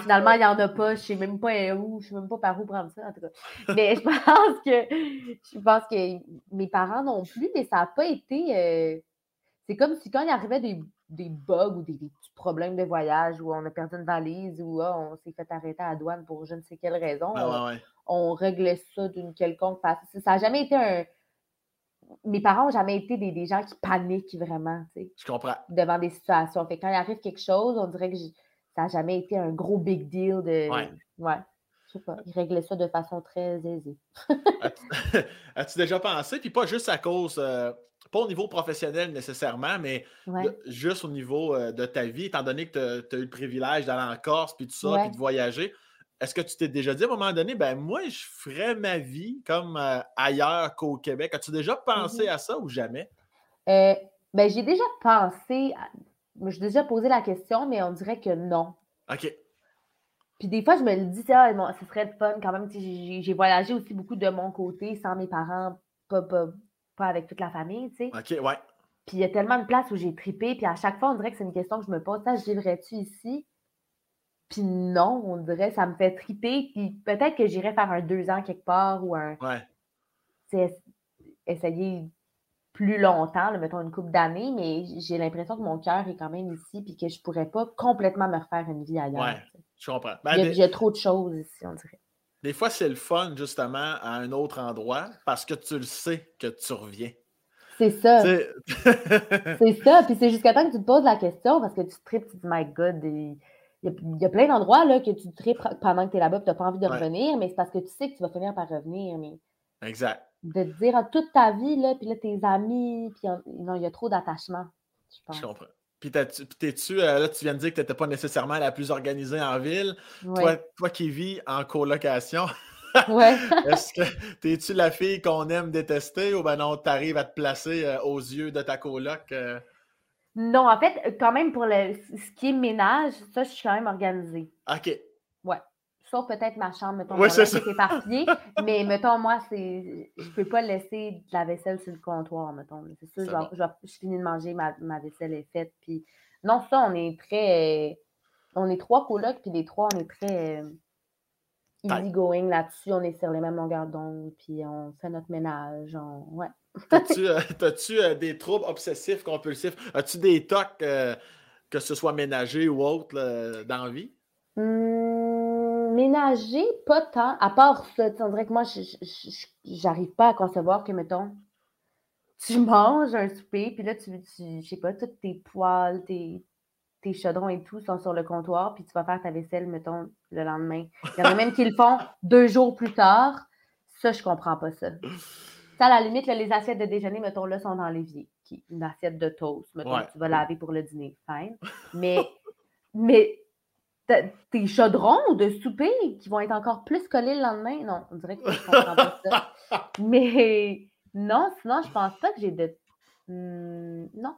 finalement, il n'y en a pas. Je sais même pas où. Je sais même pas par où prendre ça, en tout cas. Mais je pense que je pense que mes parents non plus, mais ça n'a pas été. Euh, c'est comme si quand il arrivait des des bugs ou des, petits problèmes de voyage où on a perdu une valise ou ah, on s'est fait arrêter à la douane pour je ne sais quelle raison, on, réglait ça d'une quelconque façon. Ça n'a jamais été un. mes parents n'ont jamais été des, gens qui paniquent vraiment, tu sais. Je comprends. Devant des situations. Fait quand il arrive quelque chose, on dirait que ça n'a jamais été un gros big deal de. Ouais. Ouais. Je sais pas. Ils réglaient ça de façon très aisée. As-tu déjà pensé, puis pas juste à cause, euh, pas au niveau professionnel nécessairement, mais juste au niveau euh, de ta vie, étant donné que tu as, eu le privilège d'aller en Corse, puis tout ça, puis de voyager. Est-ce que tu t'es déjà dit à un moment donné, ben moi, je ferais ma vie comme euh, ailleurs qu'au Québec? As-tu déjà pensé mm-hmm. à ça ou jamais? ben, j'ai déjà pensé, j'ai déjà posé la question, mais on dirait que non. OK. Puis des fois, je me le dis, ah, ce serait fun quand même. J'ai voyagé aussi beaucoup de mon côté, sans mes parents, pas, pas, avec toute la famille, tu sais. OK, ouais. Puis il y a tellement de places où j'ai tripé, puis à chaque fois, on dirait que c'est une question que je me pose. Ça, je vivrais-tu ici? Puis non, on dirait, ça me fait triper. Puis peut-être que j'irais faire un deux ans quelque part ou un. Ouais. sais, essayer plus longtemps, mettons une couple d'années, mais j'ai l'impression que mon cœur est quand même ici, puis que je pourrais pas complètement me refaire une vie ailleurs. Ouais, je comprends. Ben, il, y a, trop de choses ici, on dirait. Des fois, c'est le fun, justement, à un autre endroit, parce que tu le sais que tu reviens. C'est ça. c'est ça. Puis c'est jusqu'à temps que tu te poses la question, parce que tu tripes, tu te dis, my God, il y, a, plein d'endroits que tu tripes pendant que tu es là-bas, tu n'as pas envie de revenir, mais c'est parce que tu sais que tu vas finir par revenir. Mais... Exact de te dire ah, toute ta vie, là, puis là, tes amis, puis non, il y a trop d'attachement. Je comprends. Puis t'es-tu, euh, là, tu viens de dire que tu n'étais pas nécessairement la plus organisée en ville. Toi, toi qui vis en colocation, ouais. est-ce que t'es-tu la fille qu'on aime détester ou ben non, tu arrives à te placer euh, aux yeux de ta coloc? Euh? Non, en fait, quand même, pour le, ce qui est ménage, ça, je suis quand même organisée. OK. Ouais peut-être ma chambre, mettons, ouais, c'est éparpillé. mais mettons, moi, c'est je peux pas laisser de la vaisselle sur le comptoir, mettons. C'est sûr, je, je, finis de manger, ma, ma, vaisselle est faite. Puis non, ça, on est très. on est trois colocs, puis les trois, on est très euh, easy going là-dessus. On est sur les mêmes longueurs d'onde, puis on fait notre ménage. On... Ouais. As-tu euh, euh, des troubles obsessifs, compulsifs? As-tu des tocs, que ce soit ménager ou autre, dans la vie? Hum, ménager, pas tant. À part ça, on dirait que moi, j'arrive pas à concevoir que, mettons, tu manges un souper, puis là, tu, tu je sais pas, toutes tes poils, tes, tes chaudrons et tout sont sur le comptoir, puis tu vas faire ta vaisselle, mettons, le lendemain. Il y en a même qui le font deux jours plus tard. Ça, je comprends pas ça. Ça, à la limite, les assiettes de déjeuner, mettons, là, sont dans l'évier. Une assiette de toast, mettons, tu vas laver pour le dîner. Fine. Mais, mais tes chaudrons de souper qui vont être encore plus collés le lendemain? Non, on dirait que je comprends pas ça. Mais non, sinon, je pense pas que j'ai de. Hmm, non.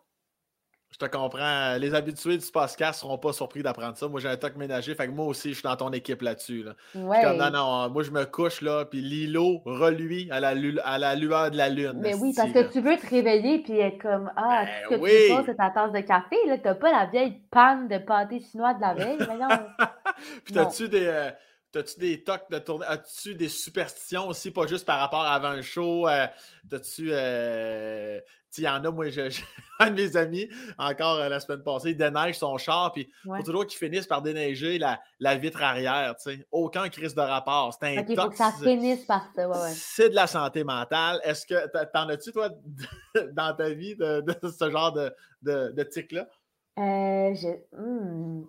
Je te comprends. Les habitués du podcast ne seront pas surpris d'apprendre ça. Moi, j'ai un toc ménager. Fait que moi aussi, je suis dans ton équipe là-dessus. Là. Ouais. non, non, moi, je me couche là, puis l'îlot reluit à la, à la lueur de la lune. Mais oui, parce que tu veux te réveiller puis être comme Ah, ce ben que tu fais, c'est ta tasse de café. Tu n'as pas la vieille panne de pâté chinois de la veille. puis, as-tu des. Euh, As-tu des tocs de tournée? As-tu des superstitions aussi, pas juste par rapport à avant un show? Euh, As-tu. Euh, il y en a, moi, un de mes amis, encore euh, la semaine passée, il déneige son char, puis il faut toujours qu'il finisse par déneiger la, la vitre arrière. sais. Aucun crise de rapport. C'est un Il faut que ça finisse par ça. Ouais, C'est de la santé mentale. Est-ce que t'en as-tu, toi, dans ta vie, de, ce genre de, de, de tic-là? Euh, hmm,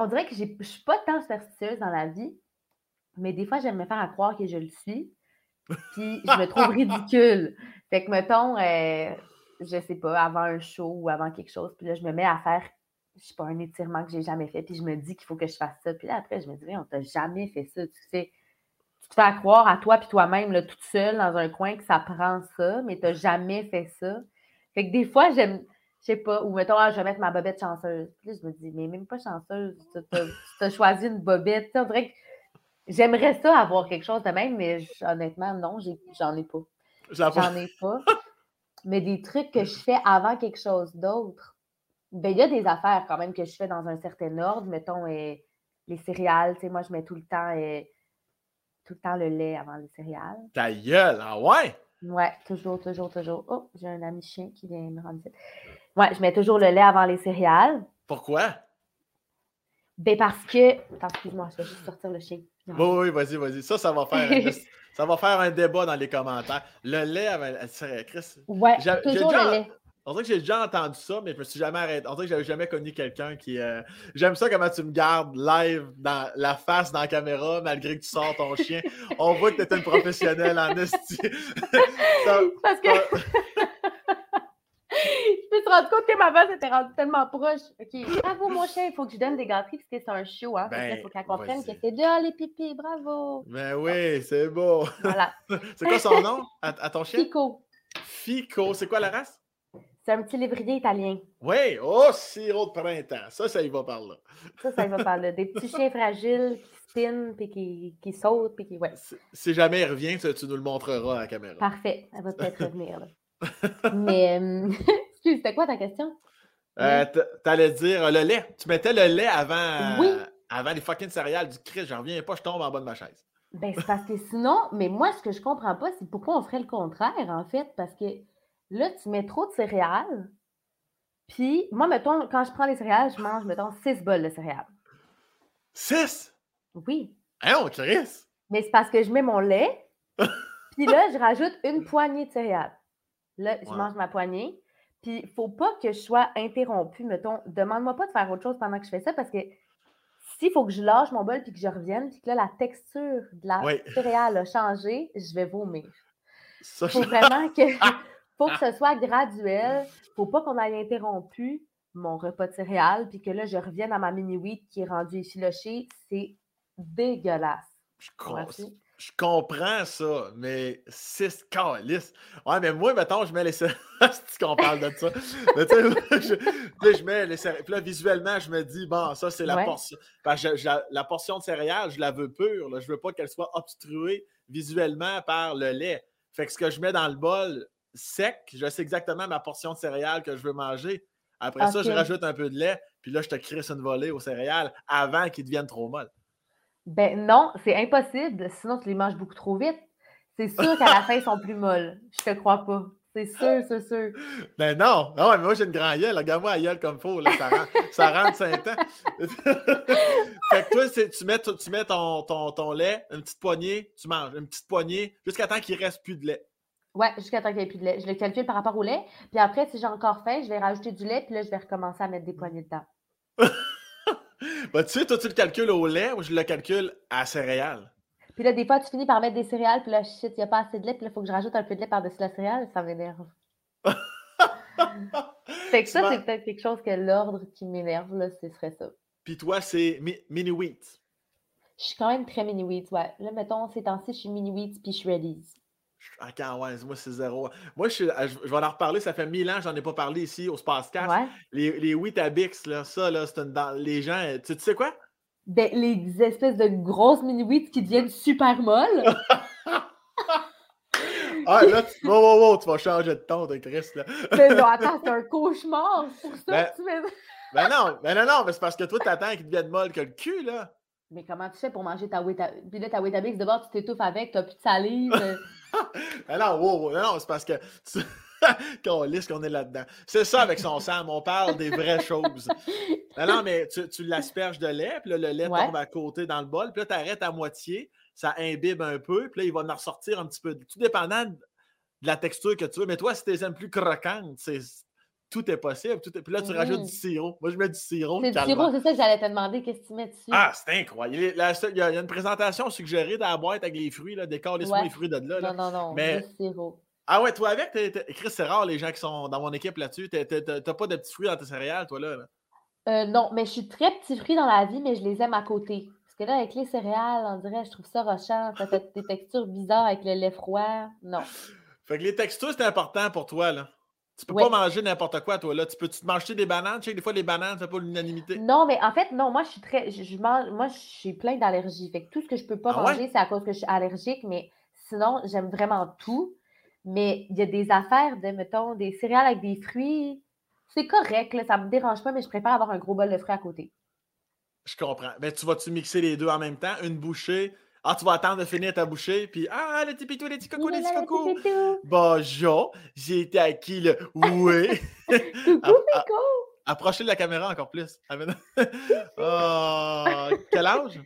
on dirait que je ne suis pas tant superstitieuse dans la vie, mais des fois, j'aime me faire croire que je le suis. Puis je me trouve ridicule. Fait que, mettons, euh, je sais pas, avant un show ou avant quelque chose, puis là, je me mets à faire, je sais pas, un étirement que j'ai jamais fait, puis je me dis qu'il faut que je fasse ça. Puis là, après, je me dis, on t'a jamais fait ça. Tu sais, tu te fais croire à toi puis toi-même, là, toute seule, dans un coin, que ça prend ça, mais t'as jamais fait ça. Fait que des fois, j'aime, je sais pas, ou mettons, ah, je vais mettre ma bobette chanceuse. Puis là, je me dis, mais même pas chanceuse, tu as, choisi une bobette. On dirait que j'aimerais ça avoir quelque chose de même, mais honnêtement, non, j'en ai, pas. J'en ai pas. Mais des trucs que je fais avant quelque chose d'autre, ben, il y a des affaires quand même que je fais dans un certain ordre. Mettons, euh, les céréales, tu sais, moi, je mets tout le temps, euh, tout le temps le lait avant les céréales. Ta gueule, ah ouais? Ouais, toujours, toujours, toujours. Oh, j'ai un ami chien qui vient me rendre Ouais, je mets toujours le lait avant les céréales. Pourquoi? Ben parce que. Attends, excuse-moi, je vais juste sortir le chien. Oui, oui, vas-y, vas-y. Ça, ça va faire. Ça va faire un débat dans les commentaires. Le lait avec. Chris. Ouais, toujours le lait. On dirait que j'ai déjà entendu ça, mais je me suis jamais arrêté. On dirait que j'avais jamais connu quelqu'un qui. Euh, j'aime ça comment tu me gardes live dans la face dans la caméra, malgré que tu sors ton chien. On voit que tu es une professionnelle en esti. Parce que. Me suis rendu compte que ma face était rendue tellement proche. OK, bravo mon chien, il faut que je donne des gâteries parce que c'est un show. Hein? il faut ben, qu'elle comprenne que c'est déjà les pipis, bravo. Ben oui, c'est beau. Voilà. c'est quoi son nom? À, ton chien? Fico. Fico, c'est quoi la race? C'est un petit lévrier italien. Oui, oh, sirop de printemps. Ça, ça y va par là. Ça, ça y va par là. Des petits chiens fragiles qui spinent, puis qui, qui sautent, puis qui. Ouais. Si, jamais il revient, tu, nous le montreras à la caméra. Parfait. Elle va peut-être revenir. Là. Mais, euh... excuse, c'était quoi ta question? Euh, T'allais dire euh, le lait. Tu mettais le lait avant, oui. avant les fucking céréales du Christ. J'en reviens pas, je tombe en bas de ma chaise. Ben, c'est parce que sinon, mais moi, ce que je comprends pas, c'est pourquoi on ferait le contraire, en fait, parce que Là, tu mets trop de céréales. Puis, moi, mettons, quand je prends les céréales, je mange, mettons, six bols de céréales. Six? Oui. Hein, on Chris? Mais c'est parce que je mets mon lait. puis là, je rajoute une poignée de céréales. Là, je mange ma poignée. Puis, il ne faut pas que je sois interrompue. Mettons, demande-moi pas de faire autre chose pendant que je fais ça parce que s'il faut que je lâche mon bol puis que je revienne, puis que là, la texture de la céréale a changé, je vais vomir. Il faut vraiment que. faut que ce soit graduel. faut pas qu'on aille interrompu mon repas de céréales, puis que là, je revienne à ma mini-wheat qui est rendue effilochée. C'est dégueulasse. Je, comprends ça, mais c'est calice. Ouais, mais moi, mettons, je mets les céréales. qu'on parle de ça? mais tu sais, je, mets les céréales. Puis là, visuellement, je me dis, bon, ça, c'est la portion. Parce que la portion de céréales, je la veux pure. Là. Je veux pas qu'elle soit obstruée visuellement par le lait. Fait que ce que je mets dans le bol, sec, je sais exactement ma portion de céréales que je veux manger. Après ça, je rajoute un peu de lait, puis là, je te crisse une volée aux céréales avant qu'ils deviennent trop molles. Ben non, c'est impossible, sinon tu les manges beaucoup trop vite. C'est sûr qu'à la fin, ils sont plus molles. Je te crois pas. C'est sûr, c'est sûr. Ben non, non, mais moi j'ai une grande gueule. Regarde-moi la gueule comme faut. Là, ça, rentre, ça rentre 5 ans. fait que toi, tu mets, tu mets ton, ton, ton, lait, une petite poignée, tu manges une petite poignée jusqu'à temps qu'il ne reste plus de lait. Ouais, jusqu'à temps qu'il n'y ait plus de lait. Je le calcule par rapport au lait. Puis après, si j'ai encore faim, je vais rajouter du lait. Puis là, je vais recommencer à mettre des poignées dedans. bah, tu sais, toi, tu le calcules au lait ou je le calcule à céréales? Puis là, des fois, tu finis par mettre des céréales. Puis là, shit, il n'y a pas assez de lait. Puis là, il faut que je rajoute un peu de lait par-dessus la céréale. Ça m'énerve. fait que ça, c'est peut-être quelque chose que l'ordre qui m'énerve, là, ce serait ça. Puis toi, c'est mini-wheat? Je suis quand même très mini-wheat, ouais. Là, mettons, ces temps-ci, je suis mini-wheat puis shreddies. Ah, ouais, moi, c'est zéro. Moi, je, euh, je, vais en reparler. Ça fait mille ans, j'en ai pas parlé ici au Spacecast. Les, les Weetabix, là, ça, là, c'est une. Dans, les gens. Euh, tu, sais quoi? Ben, les espèces de grosses mini-wheats qui deviennent super molles. ah, là, tu, wow, tu vas changer de ton de Chris, là. Mais non, attends, c'est un cauchemar pour ça. Ben, tu ben non, ben non, non, mais c'est parce que toi, t'attends qu'ils deviennent molles que le cul, là. Mais comment tu fais pour manger ta Weetabix? Puis là, ta Weetabix, d'abord, tu t'étouffes avec, t'as plus de salive. Non, wow, non, c'est parce que. qu'on lisse qu'on est là-dedans. C'est ça avec son Sam, on parle des vraies choses. Non, mais tu, tu l'asperges de lait, puis là, le lait tombe à côté dans le bol, puis là, tu arrêtes à moitié, ça imbibe un peu, puis là, il va en ressortir un petit peu. Tout dépendant de la texture que tu veux. Mais toi, si tu les aimes plus croquantes, c'est tout est possible. Tout Puis là, tu rajoutes du sirop. Moi, je mets du sirop. C'est du sirop, c'est ça que j'allais te demander. Qu'est-ce que tu mets dessus? Ah, c'est incroyable. Il y, a, une présentation suggérée dans la boîte avec les fruits. Là, décore les ouais. les fruits de là. Non, non, non. Mais... Sirop. Ah ouais, toi avec, Chris, c'est rare les gens qui sont dans mon équipe là-dessus. T'as pas de petits fruits dans tes céréales, toi là? Euh, non, mais je suis très petits fruits dans la vie, mais je les aime à côté. Parce que là, avec les céréales, on dirait, je trouve ça rochant. Ça fait des textures bizarres avec le lait froid. Non. Fait que les textures, c'est important pour toi, là. Tu peux pas manger n'importe quoi, toi, là. Tu peux-tu manger des bananes? Tu sais, des fois, les bananes, ça fait pas l'unanimité. Non, mais en fait, non, moi, je suis très. Je, mange, moi, je suis plein d'allergies. Fait que tout ce que je peux pas ah manger, c'est à cause que je suis allergique, mais sinon, j'aime vraiment tout. Mais il y a des affaires de, mettons, des céréales avec des fruits. C'est correct, là, ça me dérange pas, mais je préfère avoir un gros bol de fruits à côté. Je comprends. Mais tu vas-tu mixer les deux en même temps? Une bouchée, ah, tu vas attendre de finir ta bouchée, puis Ah, le petit pitou, les petits cocos, les petits cocos. Bonjour, j'ai été acquis le oui. Coucou, Pico. Approchez de la caméra encore plus. oh, quel âge?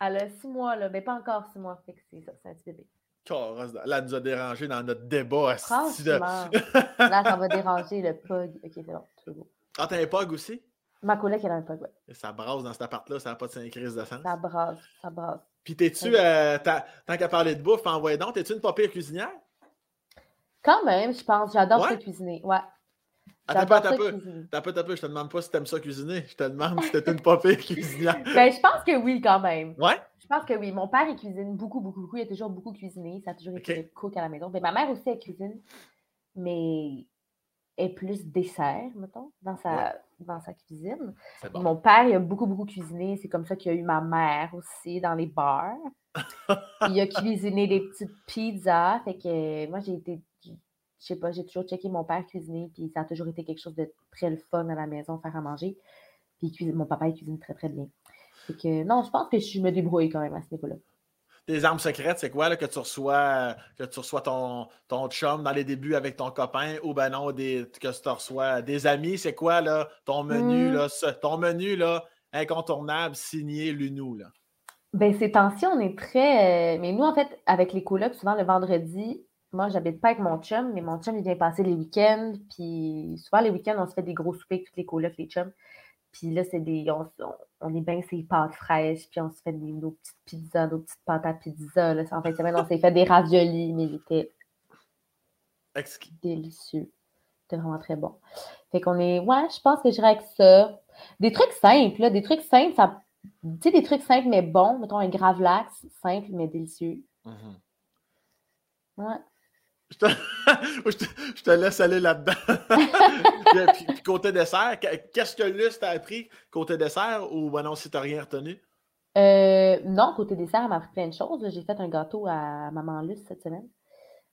Elle a six mois, là, mais pas encore six mois, c'est ça, c'est un petit bébé. Là, elle nous a dérangé dans notre débat. Franchement, là, ça va déranger le pug. Ok, c'est bon, c'est beau. Ah, t'as un pug aussi? Ma collègue, elle a un pug, ouais. Ça brasse dans cet appart-là, ça n'a pas de crise de sens. Ça brasse, ça brasse. Puis t'es-tu, euh, tant qu'à parler de bouffe, envoyé donc, t'es-tu une pas pire cuisinière? Quand même, je pense. J'adore ça cuisiner. Ouais. Attends pas, attends peu. T'as peu, t'as peu. Je te demande pas si t'aimes ça cuisiner. Je te demande si t'es une pas pire cuisinière. ben, je pense que oui, quand même. Ouais? Je pense que oui. Mon père, il cuisine beaucoup, beaucoup, beaucoup. Il a toujours beaucoup cuisiné. Ça a toujours été le cook à la maison. Mais ben, ma mère aussi, elle cuisine. Mais est plus dessert, mettons, dans sa, sa cuisine. Mon père, il a beaucoup, beaucoup cuisiné. C'est comme ça qu'il y a eu ma mère aussi dans les bars. il a cuisiné des petites pizzas. Fait que moi, j'ai été je sais pas, j'ai toujours checké mon père cuisiner, puis ça a toujours été quelque chose de très le fun à la maison, faire à manger. Puis mon papa, il cuisine très, très bien. Fait que non, je pense que je me débrouille quand même à ce niveau-là. Tes armes secrètes, c'est quoi là, que tu reçois que tu reçois ton, ton chum dans les débuts avec ton copain ou ben non, des, que tu reçois des amis, c'est quoi là, ton menu, mmh. là, ton menu là, incontournable, signé Lunou? Là? Ben, ces temps-ci, on est très. Euh, mais nous, en fait, avec les colocs, souvent le vendredi, moi, j'habite pas avec mon chum, mais mon chum, il vient passer les week-ends. Puis souvent, les week-ends, on se fait des gros soupers avec toutes les colocs, les chums. Puis là, c'est des. On, est bien ces pâtes fraîches, puis on se fait des, nos petites pizzas, nos petites pâtes à pizza. Là. En fin de semaine, on s'est fait des raviolis, mais ils étaient délicieux. C'était vraiment très bon. Fait qu'on est. Ouais, je pense que j'irai avec ça. Des trucs simples, là, des trucs simples, ça. Tu sais, des trucs simples mais bons. Mettons un gravlax, simple mais délicieux. Mm-hmm. Ouais. Je te, laisse aller là-dedans. puis, côté dessert, qu'est-ce que Luce t'a appris côté dessert ou ben non, si t'as rien retenu? Euh, non, côté dessert, elle m'a appris plein de choses. J'ai fait un gâteau à Maman Luce cette semaine.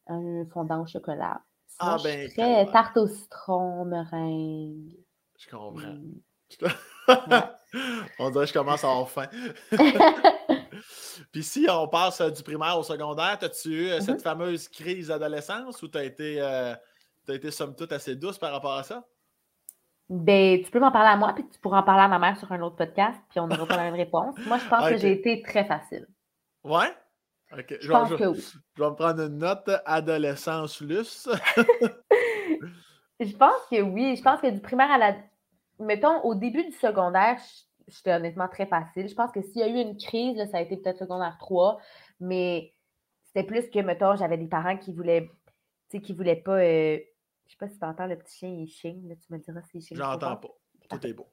Un fondant au chocolat. ah ben, très tarte au citron, meringue. Je comprends. Mm. on dirait que je commence à avoir faim. Puis si on passe euh, du primaire au secondaire, as-tu eu euh, cette mm-hmm. fameuse crise d'adolescence ou tu as été, euh, été somme toute assez douce par rapport à ça? Ben, tu peux m'en parler à moi, puis tu pourras en parler à ma mère sur un autre podcast, puis on n'aura pas la même réponse. Moi, je pense que j'ai été très facile. Ouais? OK. Je, pense que oui. Je vais me prendre une note adolescence luce. je pense que oui. Je pense que du primaire à la. Mettons, au début du secondaire, j'étais honnêtement très facile. Je pense que s'il y a eu une crise, ça a été peut-être secondaire 3, mais c'était plus que, mettons, j'avais des parents qui voulaient, tu sais, qui voulaient pas. Euh, je sais pas si tu entends le petit chien, il ching, là, tu me diras si il J'entends pas. Tout est beau.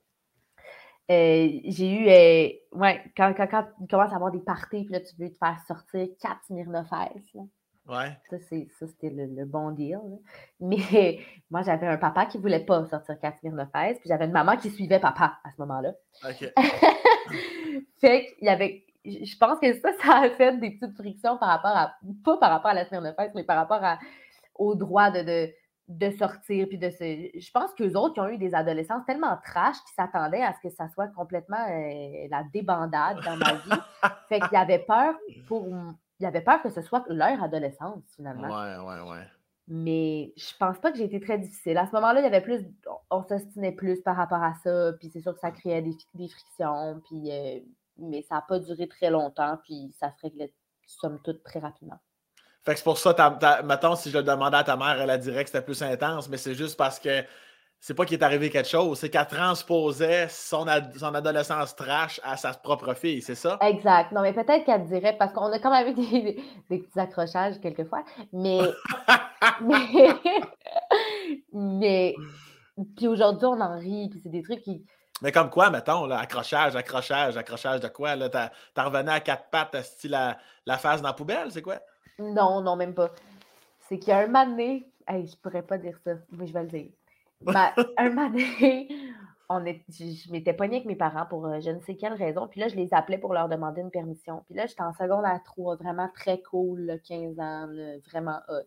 Euh, j'ai eu, euh, ouais, quand, quand, quand, il commence à avoir des parties, puis là, tu veux te faire sortir 4 Smirnoff Ouais. Ça, c'était le, bon deal. Mais moi, j'avais un papa qui ne voulait pas sortir 4 Smirnoff Ice, puis j'avais une maman qui suivait papa à ce moment-là. OK. fait qu'il y avait. Je pense que ça, ça a fait des petites frictions par rapport à. Pas par rapport à la Smirnoff Ice, mais par rapport à, au droit de, de, sortir, puis de se. Je pense qu'eux autres qui ont eu des adolescences tellement trash qu'ils s'attendaient à ce que ça soit complètement euh, la débandade dans ma vie. fait qu'ils avaient peur pour il avait peur que ce soit leur adolescence, finalement. Ouais, ouais, ouais. Mais je pense pas que j'ai été très difficile. À ce moment-là, il y avait plus. On s'ostinait plus par rapport à ça. Puis c'est sûr que ça créait des, frictions. Puis, euh, mais ça n'a pas duré très longtemps. Puis ça se réglait, somme toute, très rapidement. Fait que c'est pour ça, mettons, si je le demandais à ta mère, elle a dirait que c'était plus intense, mais c'est juste parce que c'est pas qu'il est arrivé quelque chose, c'est qu'elle transposait son, son, adolescence trash à sa propre fille, c'est ça? Exact. Non, mais peut-être qu'elle dirait, parce qu'on a quand même eu des, des, petits accrochages quelquefois, mais. mais. Puis aujourd'hui, on en rit, puis c'est des trucs qui. Mais comme quoi, mettons, là, accrochage, accrochage, accrochage de quoi? Là, t'as revenais à quatre pattes, t'as la, la face dans la poubelle, c'est quoi? Non, non, même pas. C'est qu'il y a un moment donné, hey, je pourrais pas dire ça, mais je vais le dire. Ben, un moment donné, on est, je, m'étais pognée avec mes parents pour euh, je ne sais quelle raison. Puis là, je les appelais pour leur demander une permission. Puis là, j'étais en seconde à 3, vraiment très cool, 15 ans, vraiment hot.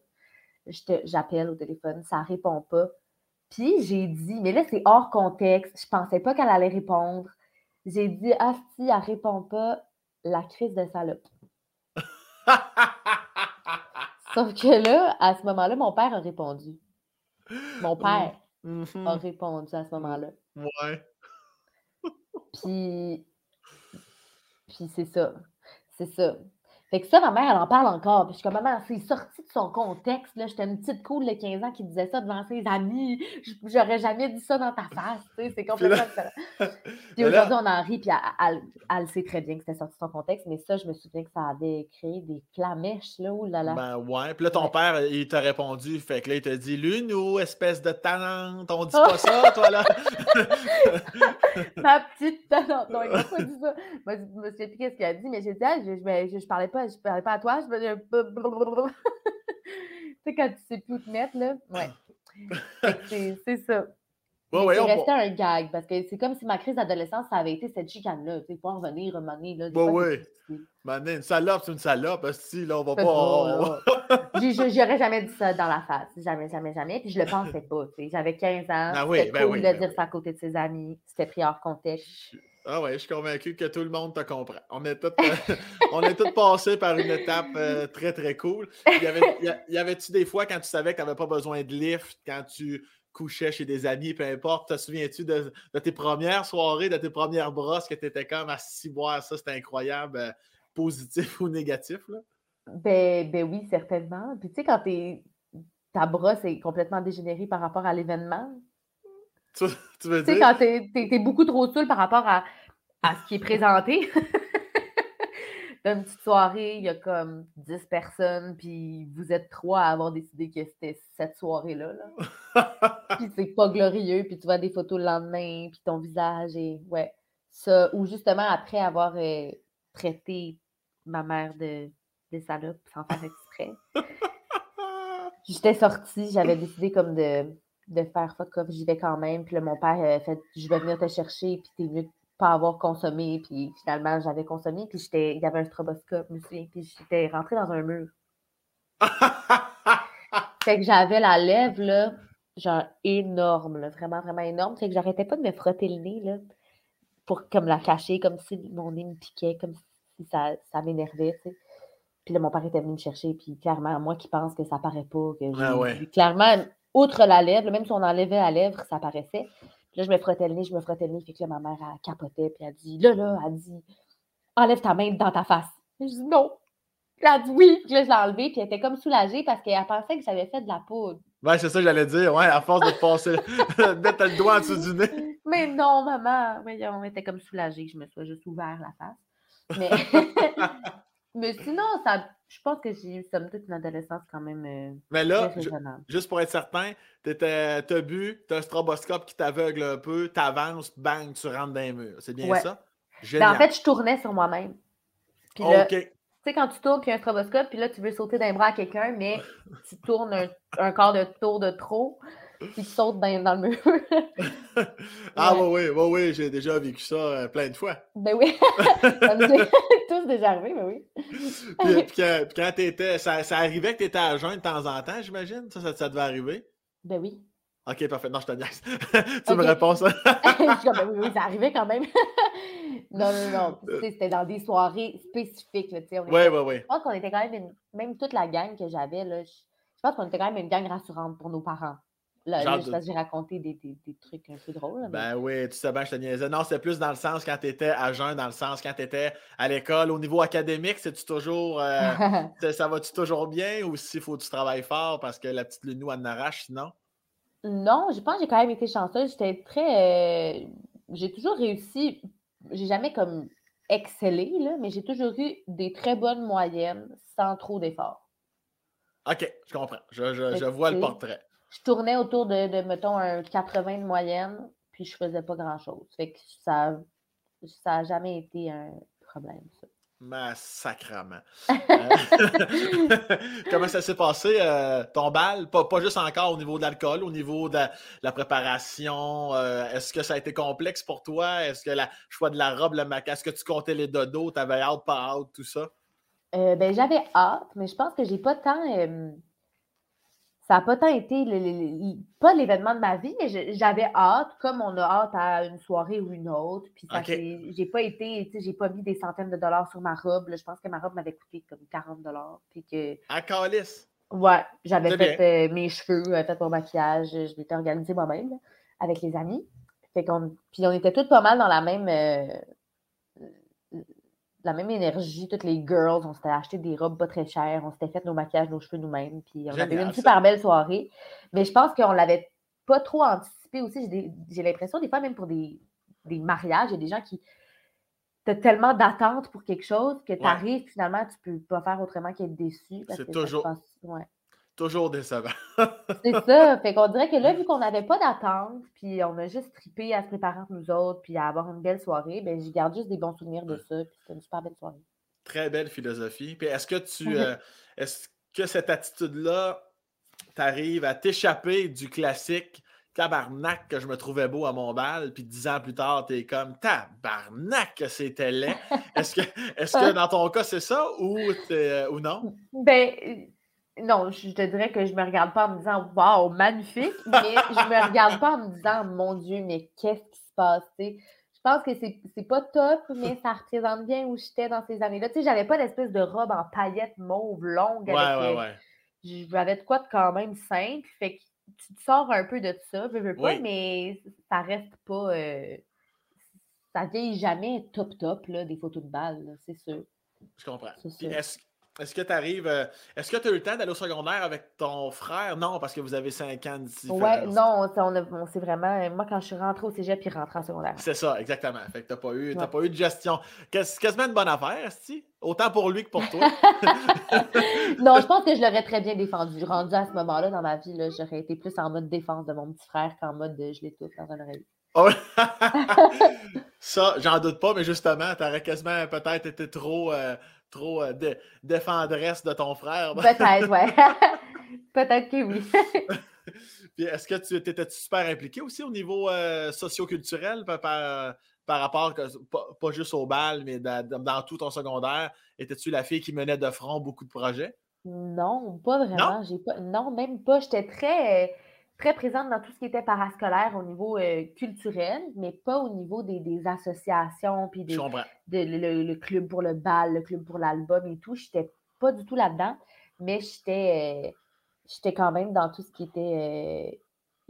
J'appelle au téléphone, ça répond pas. Puis j'ai dit, mais là, c'est hors contexte. Je pensais pas qu'elle allait répondre. J'ai dit, ah, si elle répond pas, la crise de salope. Sauf que là, à ce moment-là, mon père a répondu. Mon père. Mmh a répondu à ce moment-là. Ouais. Puis, puis c'est ça. C'est ça. Fait que ça, ma mère, elle en parle encore. Puis je suis comme, maman, c'est sorti de son contexte. Là. J'étais une petite cool de 15 ans qui disait ça devant ses amis. J'aurais jamais dit ça dans ta face. Tu sais, c'est complètement différent. Puis aujourd'hui, on en rit, puis elle, elle, sait très bien que c'était sorti de son contexte. Mais ça, je me souviens que ça avait créé des flamèches, là. Oh là là. Ben ouais. Puis là, ton père, il t'a répondu. Fait que là, il t'a dit, Luno, espèce de talente, on dit pas ça, toi, là. Ma petite talente. Non, il m'a pas dit ça. Moi, je me souviens plus qu'est-ce qu'il a dit, mais j'ai dit, ah, je, je, je parlais pas je ne parlais pas à toi, je me tu sais, quand tu sais plus où te mettre, là. Ouais. c'est ça. Ouais, ouais, c'est resté un gag parce que c'est comme si ma crise d'adolescence, ça avait été cette chicane-là. Tu sais, pas revenir, remonter. Là, ouais, oui. une salope, c'est une salope. Si, là, on va pas. J'aurais jamais dit ça dans la face. Jamais, jamais, jamais. Puis je le pensais pas. J'avais 15 ans. Ah oui, c'était ben cool de ben dire ça à côté de ses amis. C'était pris hors contexte. Ah ouais, je suis convaincu que tout le monde te comprend. On est tous, euh, on est passés par une étape euh, très, très cool. Y avait-tu avait des fois quand tu savais que tu n'avais pas besoin de lift, quand tu couchais chez des amis, peu importe, te souviens-tu de, tes premières soirées, de tes premières brosses que tu étais comme à six boire ça, c'était incroyable, euh, positif ou négatif? Là? Ben, ben oui, certainement. Puis tu sais, quand ta brosse est complètement dégénérée par rapport à l'événement, tu, veux dire? Tu sais, quand t'es es, beaucoup trop seul par rapport à, à ce qui est présenté. Dans une petite soirée, il y a comme 10 personnes, puis vous êtes trois à avoir décidé que c'était cette soirée-là. Là. puis c'est pas glorieux, puis tu vois des photos le lendemain, puis ton visage et ouais. Ça, ou justement après avoir euh, traité ma mère de, de salope sans faire exprès. J'étais sortie, j'avais décidé comme de de faire fuck off, j'y vais quand même. Puis là, mon père a fait Je vais venir te chercher, puis t'es mieux de pas avoir consommé. Puis finalement, j'avais consommé, puis il y avait un stroboscope, je me souviens, puis j'étais rentrée dans un mur. fait que j'avais la lèvre, là, genre énorme, là, vraiment, vraiment énorme. Fait que j'arrêtais pas de me frotter le nez, là, pour comme la cacher, comme si mon nez me piquait, comme si ça, ça m'énervait, tu sais. Puis là, mon père était venu me chercher, puis clairement, moi qui pense que ça paraît pas, que ah clairement, outre la lèvre, même si on enlevait la lèvre, ça apparaissait. là, je me frottais le nez, je me frottais le nez. Fait que là, ma mère, a capoté, puis elle dit Là, là, elle dit Enlève ta main dans ta face. je dis Non. Puis elle a dit Oui. Puis là, je l'ai enlevé, puis elle était comme soulagée parce qu'elle pensait que j'avais fait de la poudre. Ouais, c'est ça que j'allais dire. Ouais, à force de passer, de mettre le doigt en dessous du nez. Mais non, maman. Mais on était comme soulagée je me sois juste ouvert la face. Mais, mais sinon, ça je pense que j'ai eu, somme toute, une adolescence quand même. Euh, mais là, juste pour être certain, tu as bu, tu as un stroboscope qui t'aveugle un peu, tu avances, bang, tu rentres dans les murs. C'est bien ça? Ben, en fait, je tournais sur moi-même. Puis là, Tu sais, quand tu tournes, puis un stroboscope, puis là, tu veux sauter d'un bras à quelqu'un, mais tu tournes un, un quart de tour de trop qui saute dans, dans le mur. ah oui, oui, oui, j'ai déjà vécu ça euh, plein de fois. Ben oui, ça nous est tous déjà arrivé, mais oui. puis, puis, quand, tu étais, ça, ça, arrivait que tu étais à jeun de temps en temps, j'imagine? Ça, ça, devait arriver? Ben oui. Ok, parfait. Non, je te niaise. tu me réponds ça. ben oui, oui, ça arrivait quand même. non, non, non. C'était dans des soirées spécifiques. Oui, oui, oui. Je pense qu'on était quand même, même toute la gang que j'avais, je pense qu'on était quand même une gang rassurante pour nos parents. Là, j'ai raconté des, des, des, trucs un peu drôles. Ben oui, tu sais bien, je te niaisais. Non, c'est plus dans le sens quand tu étais à jeun, dans le sens quand tu étais à l'école. Au niveau académique, c'est-tu toujours. Euh, ça va-tu toujours bien ou s'il faut que tu travailles fort parce que la petite Lunou, elle n'arrache sinon? Non, je pense que j'ai quand même été chanceuse. J'étais très. Euh, j'ai toujours réussi. J'ai jamais comme excellé, là, mais j'ai toujours eu des très bonnes moyennes sans trop d'efforts. OK, je comprends. Je, je, je vois le portrait je tournais autour de, de, mettons, un 80 de moyenne, puis je faisais pas grand-chose. Fait que ça n'a jamais été un problème, ça. Massacrement. Euh, comment ça s'est passé, euh, ton bal? Pas, pas, juste encore au niveau de l'alcool, au niveau de la, préparation. Euh, est-ce que ça a été complexe pour toi? Est-ce que le choix de la robe, le maquillage, est-ce que tu comptais les dodos? T'avais hâte, pas hâte, tout ça? ben, j'avais hâte, mais je pense que j'ai pas tant ça n'a pas tant été pas l'événement de ma vie, mais j'avais hâte, comme on a hâte à une soirée ou une autre. Puis j'ai pas été, j'ai pas mis des centaines de dollars sur ma robe. je pense que ma robe m'avait coûté comme 40 dollars. Puis que. À Calis? Ouais, j'avais fait euh, mes cheveux, euh, fait mon maquillage, je m'étais organisée moi-même avec les amis. Fait qu'on, puis on était toutes pas mal dans la même, euh, la même énergie, toutes les girls. On s'était acheté des robes pas très chères, on s'était fait nos maquillages, nos cheveux nous-mêmes. Puis on avait eu une super belle soirée. Mais je pense qu'on l'avait pas trop anticipé aussi. J'ai l'impression, des fois, même pour des, des mariages, il y a des gens qui. Tu as tellement d'attentes pour quelque chose que tu arrives, finalement, tu peux pas faire autrement qu'être déçu. C'est toujours. Ouais. Toujours décevant. c'est ça. Fait qu'on dirait que là, vu qu'on n'avait pas d'attente, puis on a juste trippé à se préparer entre nous autres, puis à avoir une belle soirée, ben je garde juste des bons souvenirs de ça, puis c'était une super belle soirée. Très belle philosophie. Puis est-ce que tu. Euh, est-ce que cette attitude-là t'arrive à t'échapper du classique tabarnak que je me trouvais beau à mon bal, puis dix ans plus tard, t'es comme tabarnak que c'était laid. Est-ce que, est que dans ton cas, c'est ça ou, euh, ou non? Ben non, je te dirais que je me regarde pas en me disant Waouh, magnifique, mais je me regarde pas en me disant Mon Dieu, mais qu'est-ce qui se passe? Je pense que c'est pas top, mais ça représente bien où j'étais dans ces années-là. Tu sais, j'avais pas l'espèce de robe en paillettes mauve longue. Ouais, avec, ouais, ouais. J'avais de quoi de quand même simple. Fait que tu te sors un peu de ça, veux, veux pas, mais ça reste pas. Euh, ça vieillit jamais top top, là, des photos de balles, c'est sûr. Je comprends. Est-ce est-ce que tu arrives. Euh, est-ce que tu as eu le temps d'aller au secondaire avec ton frère? Non, parce que vous avez 5 ans d'ici. Ouais, non, on, on, vraiment. Moi, quand je suis rentrée au cégep, puis rentré en secondaire. C'est ça, exactement. Fait que tu n'as pas, eu, pas eu de gestion. C'est quasiment une bonne affaire, si? Autant pour lui que pour toi. non, je pense que je l'aurais très bien défendu. Rendu à ce moment-là dans ma vie, j'aurais été plus en mode défense de mon petit frère qu'en mode de je l'étouffe dans un oreille. Oh! ça, j'en doute pas, mais justement, tu aurais quasiment peut-être été trop. Euh, trop euh, défendresse de ton frère. Peut-être, ouais. Peut-être que oui. Puis est-ce que tu étais super impliqué aussi au niveau euh, socioculturel par, par, rapport, pas, juste au bal, mais dans, tout ton secondaire? Étais-tu la fille qui menait de front beaucoup de projets? Non, pas vraiment. Non, pas, non même pas. J'étais très très présente dans tout ce qui était parascolaire au niveau euh, culturel, mais pas au niveau des, associations, puis des, le, club pour le bal, le club pour l'album et tout. Je n'étais pas du tout là-dedans, mais j'étais euh, j'étais quand même dans tout ce qui était euh,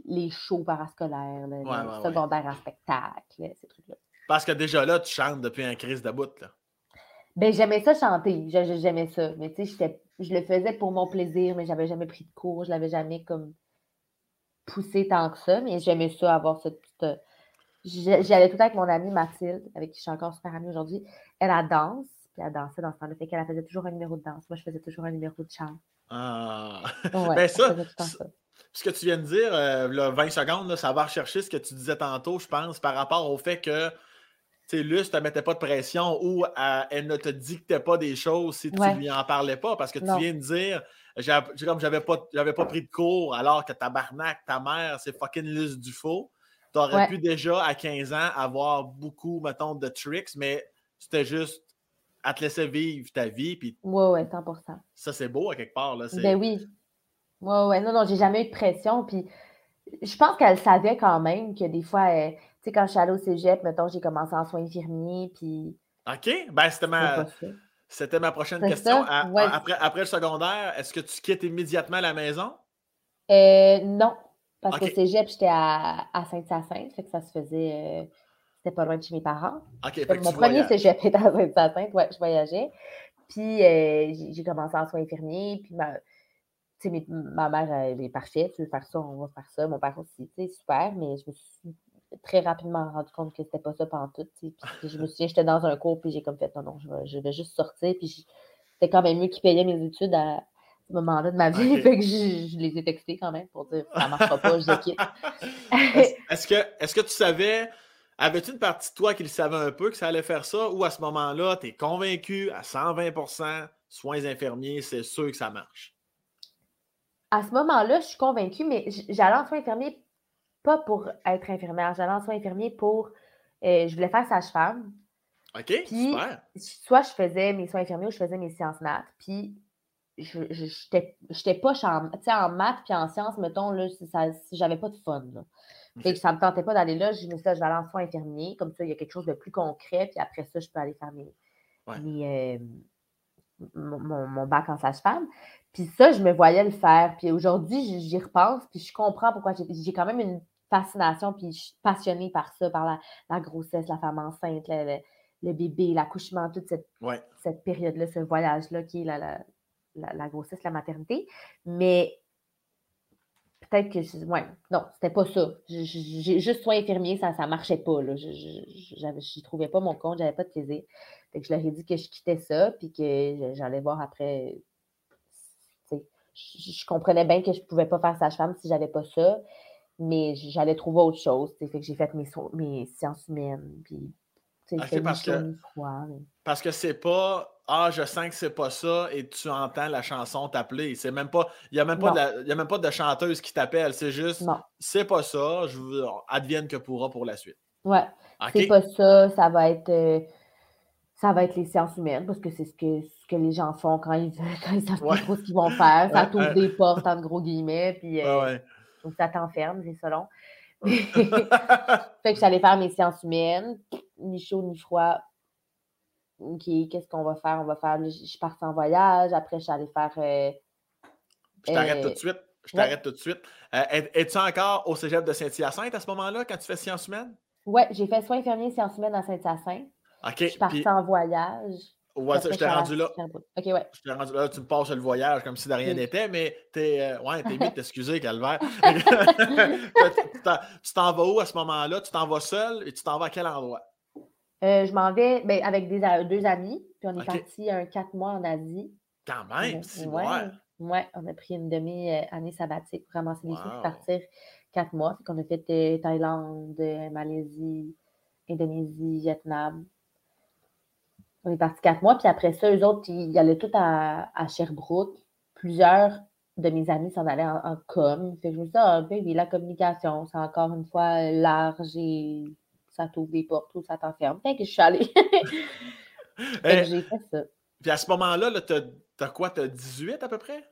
les shows parascolaires, le, secondaire en spectacle, ces trucs-là. Parce que déjà là, tu chantes depuis un crise de bout, là. Ben, j'aimais ça chanter, j'aimais ça. Mais tu sais, je le faisais pour mon plaisir, mais j'avais jamais pris de cours, je l'avais jamais comme poussé tant que ça, mais j'aimais ça, avoir cette petite. Euh, j'allais tout le temps avec mon amie Mathilde, avec qui je suis encore super amie aujourd'hui. Elle, a danse, puis elle dansait dans ce temps-là. Fait qu'elle faisait toujours un numéro de danse. Moi, je faisais toujours un numéro de chant. Ah! ben ça, ce que tu viens de dire, euh, 20 secondes, ça va rechercher ce que tu disais tantôt, je pense, par rapport au fait que Luce ne te mettait pas de pression ou elle ne te dictait pas des choses si tu ne lui en parlais pas parce que tu viens de dire comme j'avais pas, pas pris de cours alors que tabarnak, ta mère, c'est fucking Luce Dufaux. Tu aurais pu déjà à 15 ans avoir beaucoup, mettons, de tricks, mais c'était juste à te laisser vivre ta vie. Puis ouais, ouais, 100 Ça, c'est beau à quelque part. Là, ben oui. Ouais, ouais. Non, non, j'ai jamais eu de pression. Puis je pense qu'elle savait quand même que des fois, tu sais, quand je suis allée au cégep, mettons, j'ai commencé en soins infirmiers. Puis. OK. Ben, c'était ma. C'était ma prochaine question. après, après le secondaire, est-ce que tu quittes immédiatement la maison? Euh, non, parce que cégep, j'étais à, à Sainte-Hyacinthe, fait que ça se faisait. Euh, c'était pas loin de chez mes parents. mon premier cégep était à Sainte-Hyacinthe, ouais, je voyageais. Puis euh, j'ai commencé en soins infirmiers, puis ma, ma mère, elle est parfaite, tu veux faire ça, on va faire ça. Mon père aussi, c'est super, mais je me suis très rapidement rendu compte que c'était pas ça pendant tout. Puis, je me souviens, j'étais dans un cours, puis j'ai comme fait non, non, je vais, juste sortir. Puis c'était quand même mieux qui payait mes études à ce moment-là de ma vie. Fait que je, les ai textés quand même pour dire ça marchera pas, je quitte. est-ce, que, est-ce que tu savais, avais-tu une partie de toi qui le savait un peu que ça allait faire ça, ou à ce moment-là, tu es convaincu à 120% soins infirmiers, c'est sûr que ça marche? À ce moment-là, je suis convaincue, mais j'allais en soins infirmiers pas pour être infirmière. J'allais en soins infirmiers pour. Euh, je voulais faire sage-femme. OK, super. Soit je faisais mes soins infirmiers ou je faisais mes sciences maths. Puis, je n'étais pas en, en maths puis en sciences, mettons, là, j'avais pas de fun. Là. Que ça me tentait pas d'aller là. Je me suis dit, je vais aller en soins infirmiers. Comme ça, il y a quelque chose de plus concret. Puis après ça, je peux aller faire mes, euh, mon, mon, bac en sage-femme. Puis ça, je me voyais le faire. Puis aujourd'hui, j'y repense, puis je comprends pourquoi j'ai quand même une fascination, puis je suis passionnée par ça, par la, grossesse, la femme enceinte, le bébé, l'accouchement, toute cette, cette période-là, ce voyage-là qui est la, la, grossesse, la maternité. Mais peut-être que, je, ouais, non, c'était pas ça. J'ai juste soins infirmiers, ça ne marchait pas. Je n'y trouvais pas mon compte, j'avais pas de plaisir. Fait que je leur ai dit que je quittais ça, puis que j'allais voir après. Je, comprenais bien que je ne pouvais pas faire sage-femme si j'avais pas ça, mais j'allais trouver autre chose. Fait que j'ai fait mes, mes sciences humaines, puis parce, que, parce que c'est pas Ah, je sens que c'est pas ça et tu entends la chanson t'appeler. C'est même pas. Il n'y a, même pas de a même pas de chanteuse qui t'appelle. C'est juste c'est pas ça, je veux advienne que pourra pour la suite. Ouais. C'est pas ça, ça va être. Euh, ça va être les sciences humaines parce que c'est ce que, ce que les gens font quand ils, quand ils savent pas trop ce qu'ils vont faire. Ça t'ouvre des portes, en gros guillemets, puis euh, donc ça t'enferme, c'est selon. fait que j'allais faire mes sciences humaines, ni chaud ni froid. OK, qu'est-ce qu'on va faire? On va faire. Je pars en voyage, après je suis allée faire. Euh, je t'arrête tout de suite. Je t'arrête tout de suite. Euh, es-tu encore au cégep de Saint-Hyacinthe à ce moment-là, quand tu fais sciences humaines? Oui, j'ai fait soins infirmiers sciences humaines à Saint-Hyacinthe. OK. Je suis partie en voyage. Ouais, ça, je t'ai rendu là. OK, ouais. Je t'ai rendu là, tu me passes le voyage comme si de rien n'était, mais t'es euh, ouais, t'es vite t'excuser, Calvaire. tu t'en vas où à ce moment-là? Tu t'en vas seul et tu t'en vas à quel endroit? Euh, je m'en vais ben, avec des, deux amis, puis on est parti un quatre mois en Asie. Quand même, c'est ouais, ouais, on a pris une demi-année sabbatique pour ramasser les wow. partir quatre mois. Fait qu'on a fait euh, Thaïlande, Malaisie, Indonésie, Vietnam. On est parti quatre mois, puis après ça, eux autres, ils allaient tous à, Sherbrooke. Plusieurs de mes amis s'en allaient en, com. Fait que je me suis dit, ah, ben la communication, c'est encore une fois large et ça t'ouvre des portes ou ça t'enferme. Fait que je suis allée. Eh, j'ai fait ça. Puis à ce moment-là, -là, t'as quoi? T'as 18 à peu près?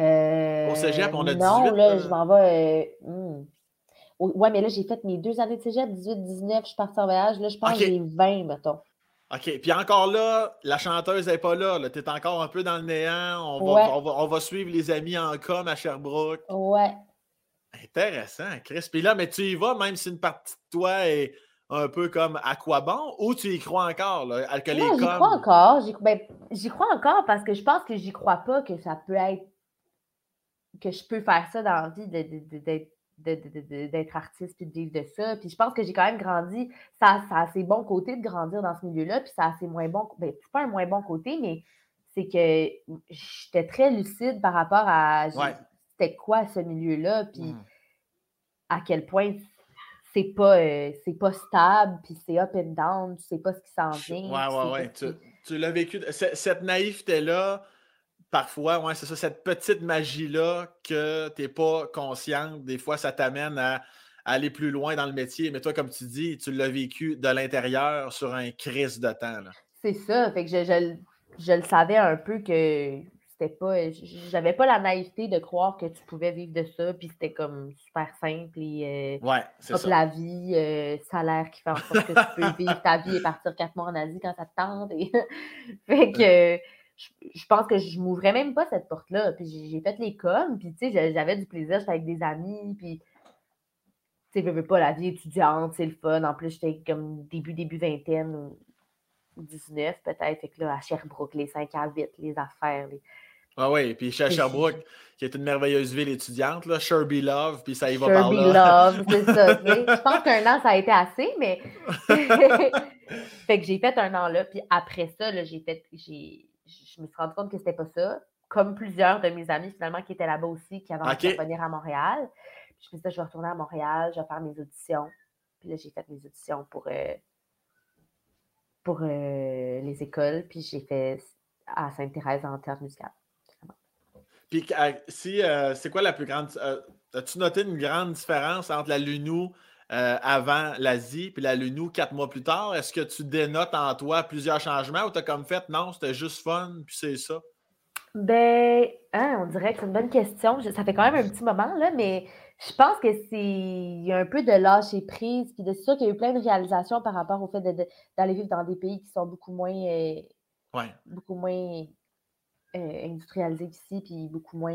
Euh, Au cégep, on a 18. Non, là, je m'en vais. Euh, hmm. Ouais, mais là, j'ai fait mes deux années de cégep, 18, 19, je suis partie en voyage. Là, je pense que j'ai 20, mettons. OK. Puis encore là, la chanteuse n'est pas là. Tu es encore un peu dans le néant. On va, on va, suivre les amis en com à Sherbrooke. Ouais. Intéressant, Chris. Puis là, mais tu y vas, même si une partie de toi est un peu comme à quoi bon, ou tu y crois encore? Là, j'y crois encore. Ben, j'y crois encore parce que je pense que j'y crois pas que ça peut être. que je peux faire ça dans la vie, d'être d'être artiste et de vivre de ça. Puis je pense que j'ai quand même grandi. Ça, ça a ses bons côtés de grandir dans ce milieu-là, puis ça a ses moins bons. Ben, c'est pas un moins bon côté, mais c'est que j'étais très lucide par rapport à c'était quoi ce milieu-là, puis mmh. à quel point c'est pas, euh, c'est pas stable, puis c'est up and down, tu sais pas ce qui s'en vient. Ouais, ouais, ouais. Tu, tu l'as vécu. Cette naïveté-là, parfois, ouais, c'est ça, cette petite magie-là que tu n'es pas consciente, des fois, ça t'amène à, aller plus loin dans le métier. Mais toi, comme tu dis, tu l'as vécu de l'intérieur sur un crise de temps. C'est ça. Fait que je, je, le savais un peu que c'était pas. J'avais pas la naïveté de croire que tu pouvais vivre de ça, puis c'était comme super simple et euh, ouais, c'est ça. la vie, euh, salaire qui fait en sorte que tu peux vivre ta vie et partir quatre mois en Asie quand ça te tente. fait que je, pense que je m'ouvrais même pas cette porte-là. Puis j'ai fait l'école, puis tu sais, j'avais du plaisir, j'étais avec des amis, puis tu sais, je veux pas la vie étudiante, c'est le fun. En plus, j'étais comme début, début vingtaine ou 19 peut-être. Fait que là, à Sherbrooke, les 5 à 8, les affaires, les... Ah oui, puis chez Sherbrooke, qui est une merveilleuse ville étudiante, là, Sherby Love, puis ça y va par là. Love, c'est ça. Je pense qu'un an, ça a été assez, mais. fait que j'ai fait un an là, puis après ça, j'ai fait je me suis rendu compte que c'était pas ça. Comme plusieurs de mes amis, finalement, qui étaient là-bas aussi, qui avaient envie de venir à Montréal. Puis je me suis dit, je vais retourner à Montréal, je vais faire mes auditions. Puis là, j'ai fait mes auditions pour, euh, pour euh, les écoles. Puis j'ai fait à Sainte-Thérèse en théâtre musical. Puis si, euh, c'est quoi la plus grande. As-tu noté une grande différence entre la LUNU euh, avant l'Asie, puis la LUNU quatre mois plus tard. Est-ce que tu dénotes en toi plusieurs changements ou tu as comme fait non, c'était juste fun, puis c'est ça? Ben, hein, on dirait que c'est une bonne question. Ça fait quand même un petit moment, là, mais je pense que c'est. Il y a un peu de lâcher prise, puis de sûr qu'il y a eu plein de réalisations par rapport au fait d'aller vivre dans des pays qui sont beaucoup moins. Euh, beaucoup moins euh, industrialisés qu'ici, puis beaucoup moins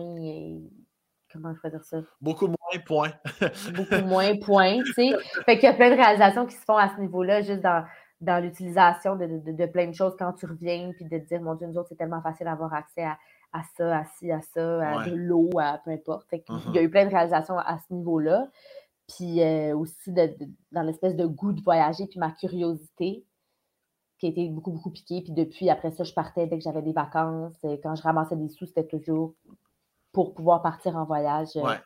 comment je peux dire ça? Beaucoup moins point. Beaucoup moins point, tu sais. Fait qu'il y a plein de réalisations qui se font à ce niveau-là, juste dans, dans l'utilisation de, plein de choses quand tu reviens, puis de te dire, mon Dieu, nous autres, c'est tellement facile d'avoir accès à, ça, à ci, à ça, à de l'eau, à peu importe. Il y a uh-huh. eu plein de réalisations à ce niveau-là. Puis euh, aussi dans l'espèce de goût de voyager, puis ma curiosité qui a été beaucoup, beaucoup piquée. Puis depuis, après ça, je partais dès que j'avais des vacances. Quand je ramassais des sous, c'était toujours pour pouvoir partir en voyage. Euh. Ouais.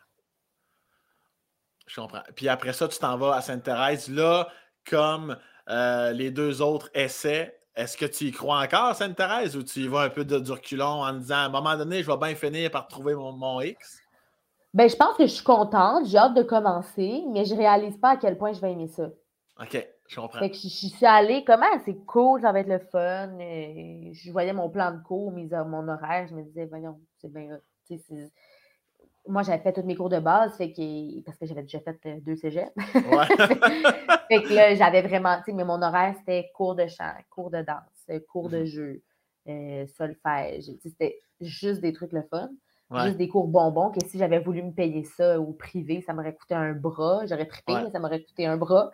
Je comprends. Puis après ça, tu t'en vas à Sainte-Thérèse. Là, comme euh, les deux autres essais, est-ce que tu y crois encore Sainte-Thérèse ou tu y vas un peu de, du reculon en disant à un moment donné, je vais bien finir par trouver mon, X? Ben, je pense que je suis contente, j'ai hâte de commencer, mais je réalise pas à quel point je vais aimer ça. OK, je comprends. Fait que je, suis allée, comment? C'est cool, ça va être le fun. je voyais mon plan de cours, mon horaire, je me disais, voyons, c'est bien moi, j'avais fait tous mes cours de base, fait que, parce que j'avais déjà fait euh, deux cégeps. Ouais. fait que là, j'avais vraiment, tu sais, mais mon horaire, c'était cours de chant, cours de danse, euh, cours de mhm. jeu, euh, solfège. C'était juste des trucs le fun. Juste des cours bonbons que si j'avais voulu me payer ça au privé, ça m'aurait coûté un bras. J'aurais trippé, mais ça m'aurait coûté un bras.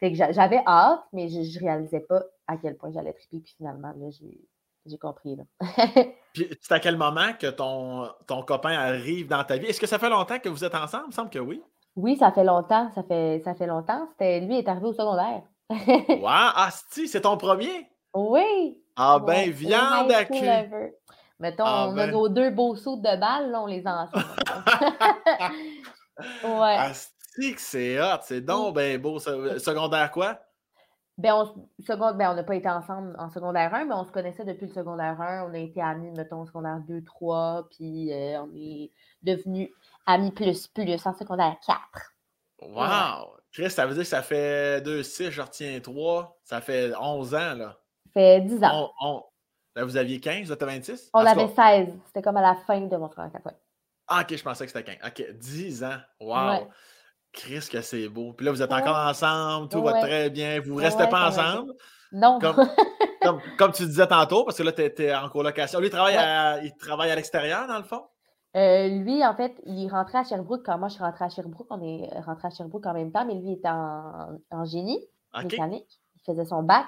Fait que j'avais hâte, mais je ne réalisais pas à quel point j'allais triper. Puis finalement, là, j'ai j'ai compris. Là. Puis c'est à quel moment que ton, ton copain arrive dans ta vie? Est-ce que ça fait longtemps que vous êtes ensemble? Il me semble que oui. Oui, ça fait longtemps. Ça fait, ça fait longtemps. C'était, lui est arrivé au secondaire. wow! Ah, c'est ton premier? Oui! Ah ben, viande à cul! Mettons, ah, on a ben. nos deux beaux sauts de balle, là, on les a ouais. Asti que c'est hot! C'est donc ben beau. Secondaire quoi? Ben, on ben, n'a pas été ensemble en secondaire 1, mais on se connaissait depuis le secondaire 1. On a été amis, mettons, en secondaire 2, 3, puis euh, on est devenus amis plus plus en secondaire 4. Wow! Chris, ça veut dire que ça fait 2, 6, je retiens 3. Ça fait 11 ans, là. Ça fait 10 ans. Là, vous aviez 15, vous êtes 26? On avait 16. C'était comme à la fin de mon secondaire 4. Ah, ok, je pensais que c'était 15. Ok, 10 ans. Wow! Chris, que c'est beau. Puis là, vous êtes encore ensemble, tout va très bien. Vous ne restez pas ensemble? Non. Comme, tu disais tantôt, parce que là, tu étais en colocation. Lui, il travaille, à, il travaille à l'extérieur, dans le fond? Euh, lui, en fait, il rentrait à Sherbrooke quand moi je suis rentrée à Sherbrooke. On est rentré à Sherbrooke en même temps, mais lui était en, en génie mécanique. Il faisait son bac.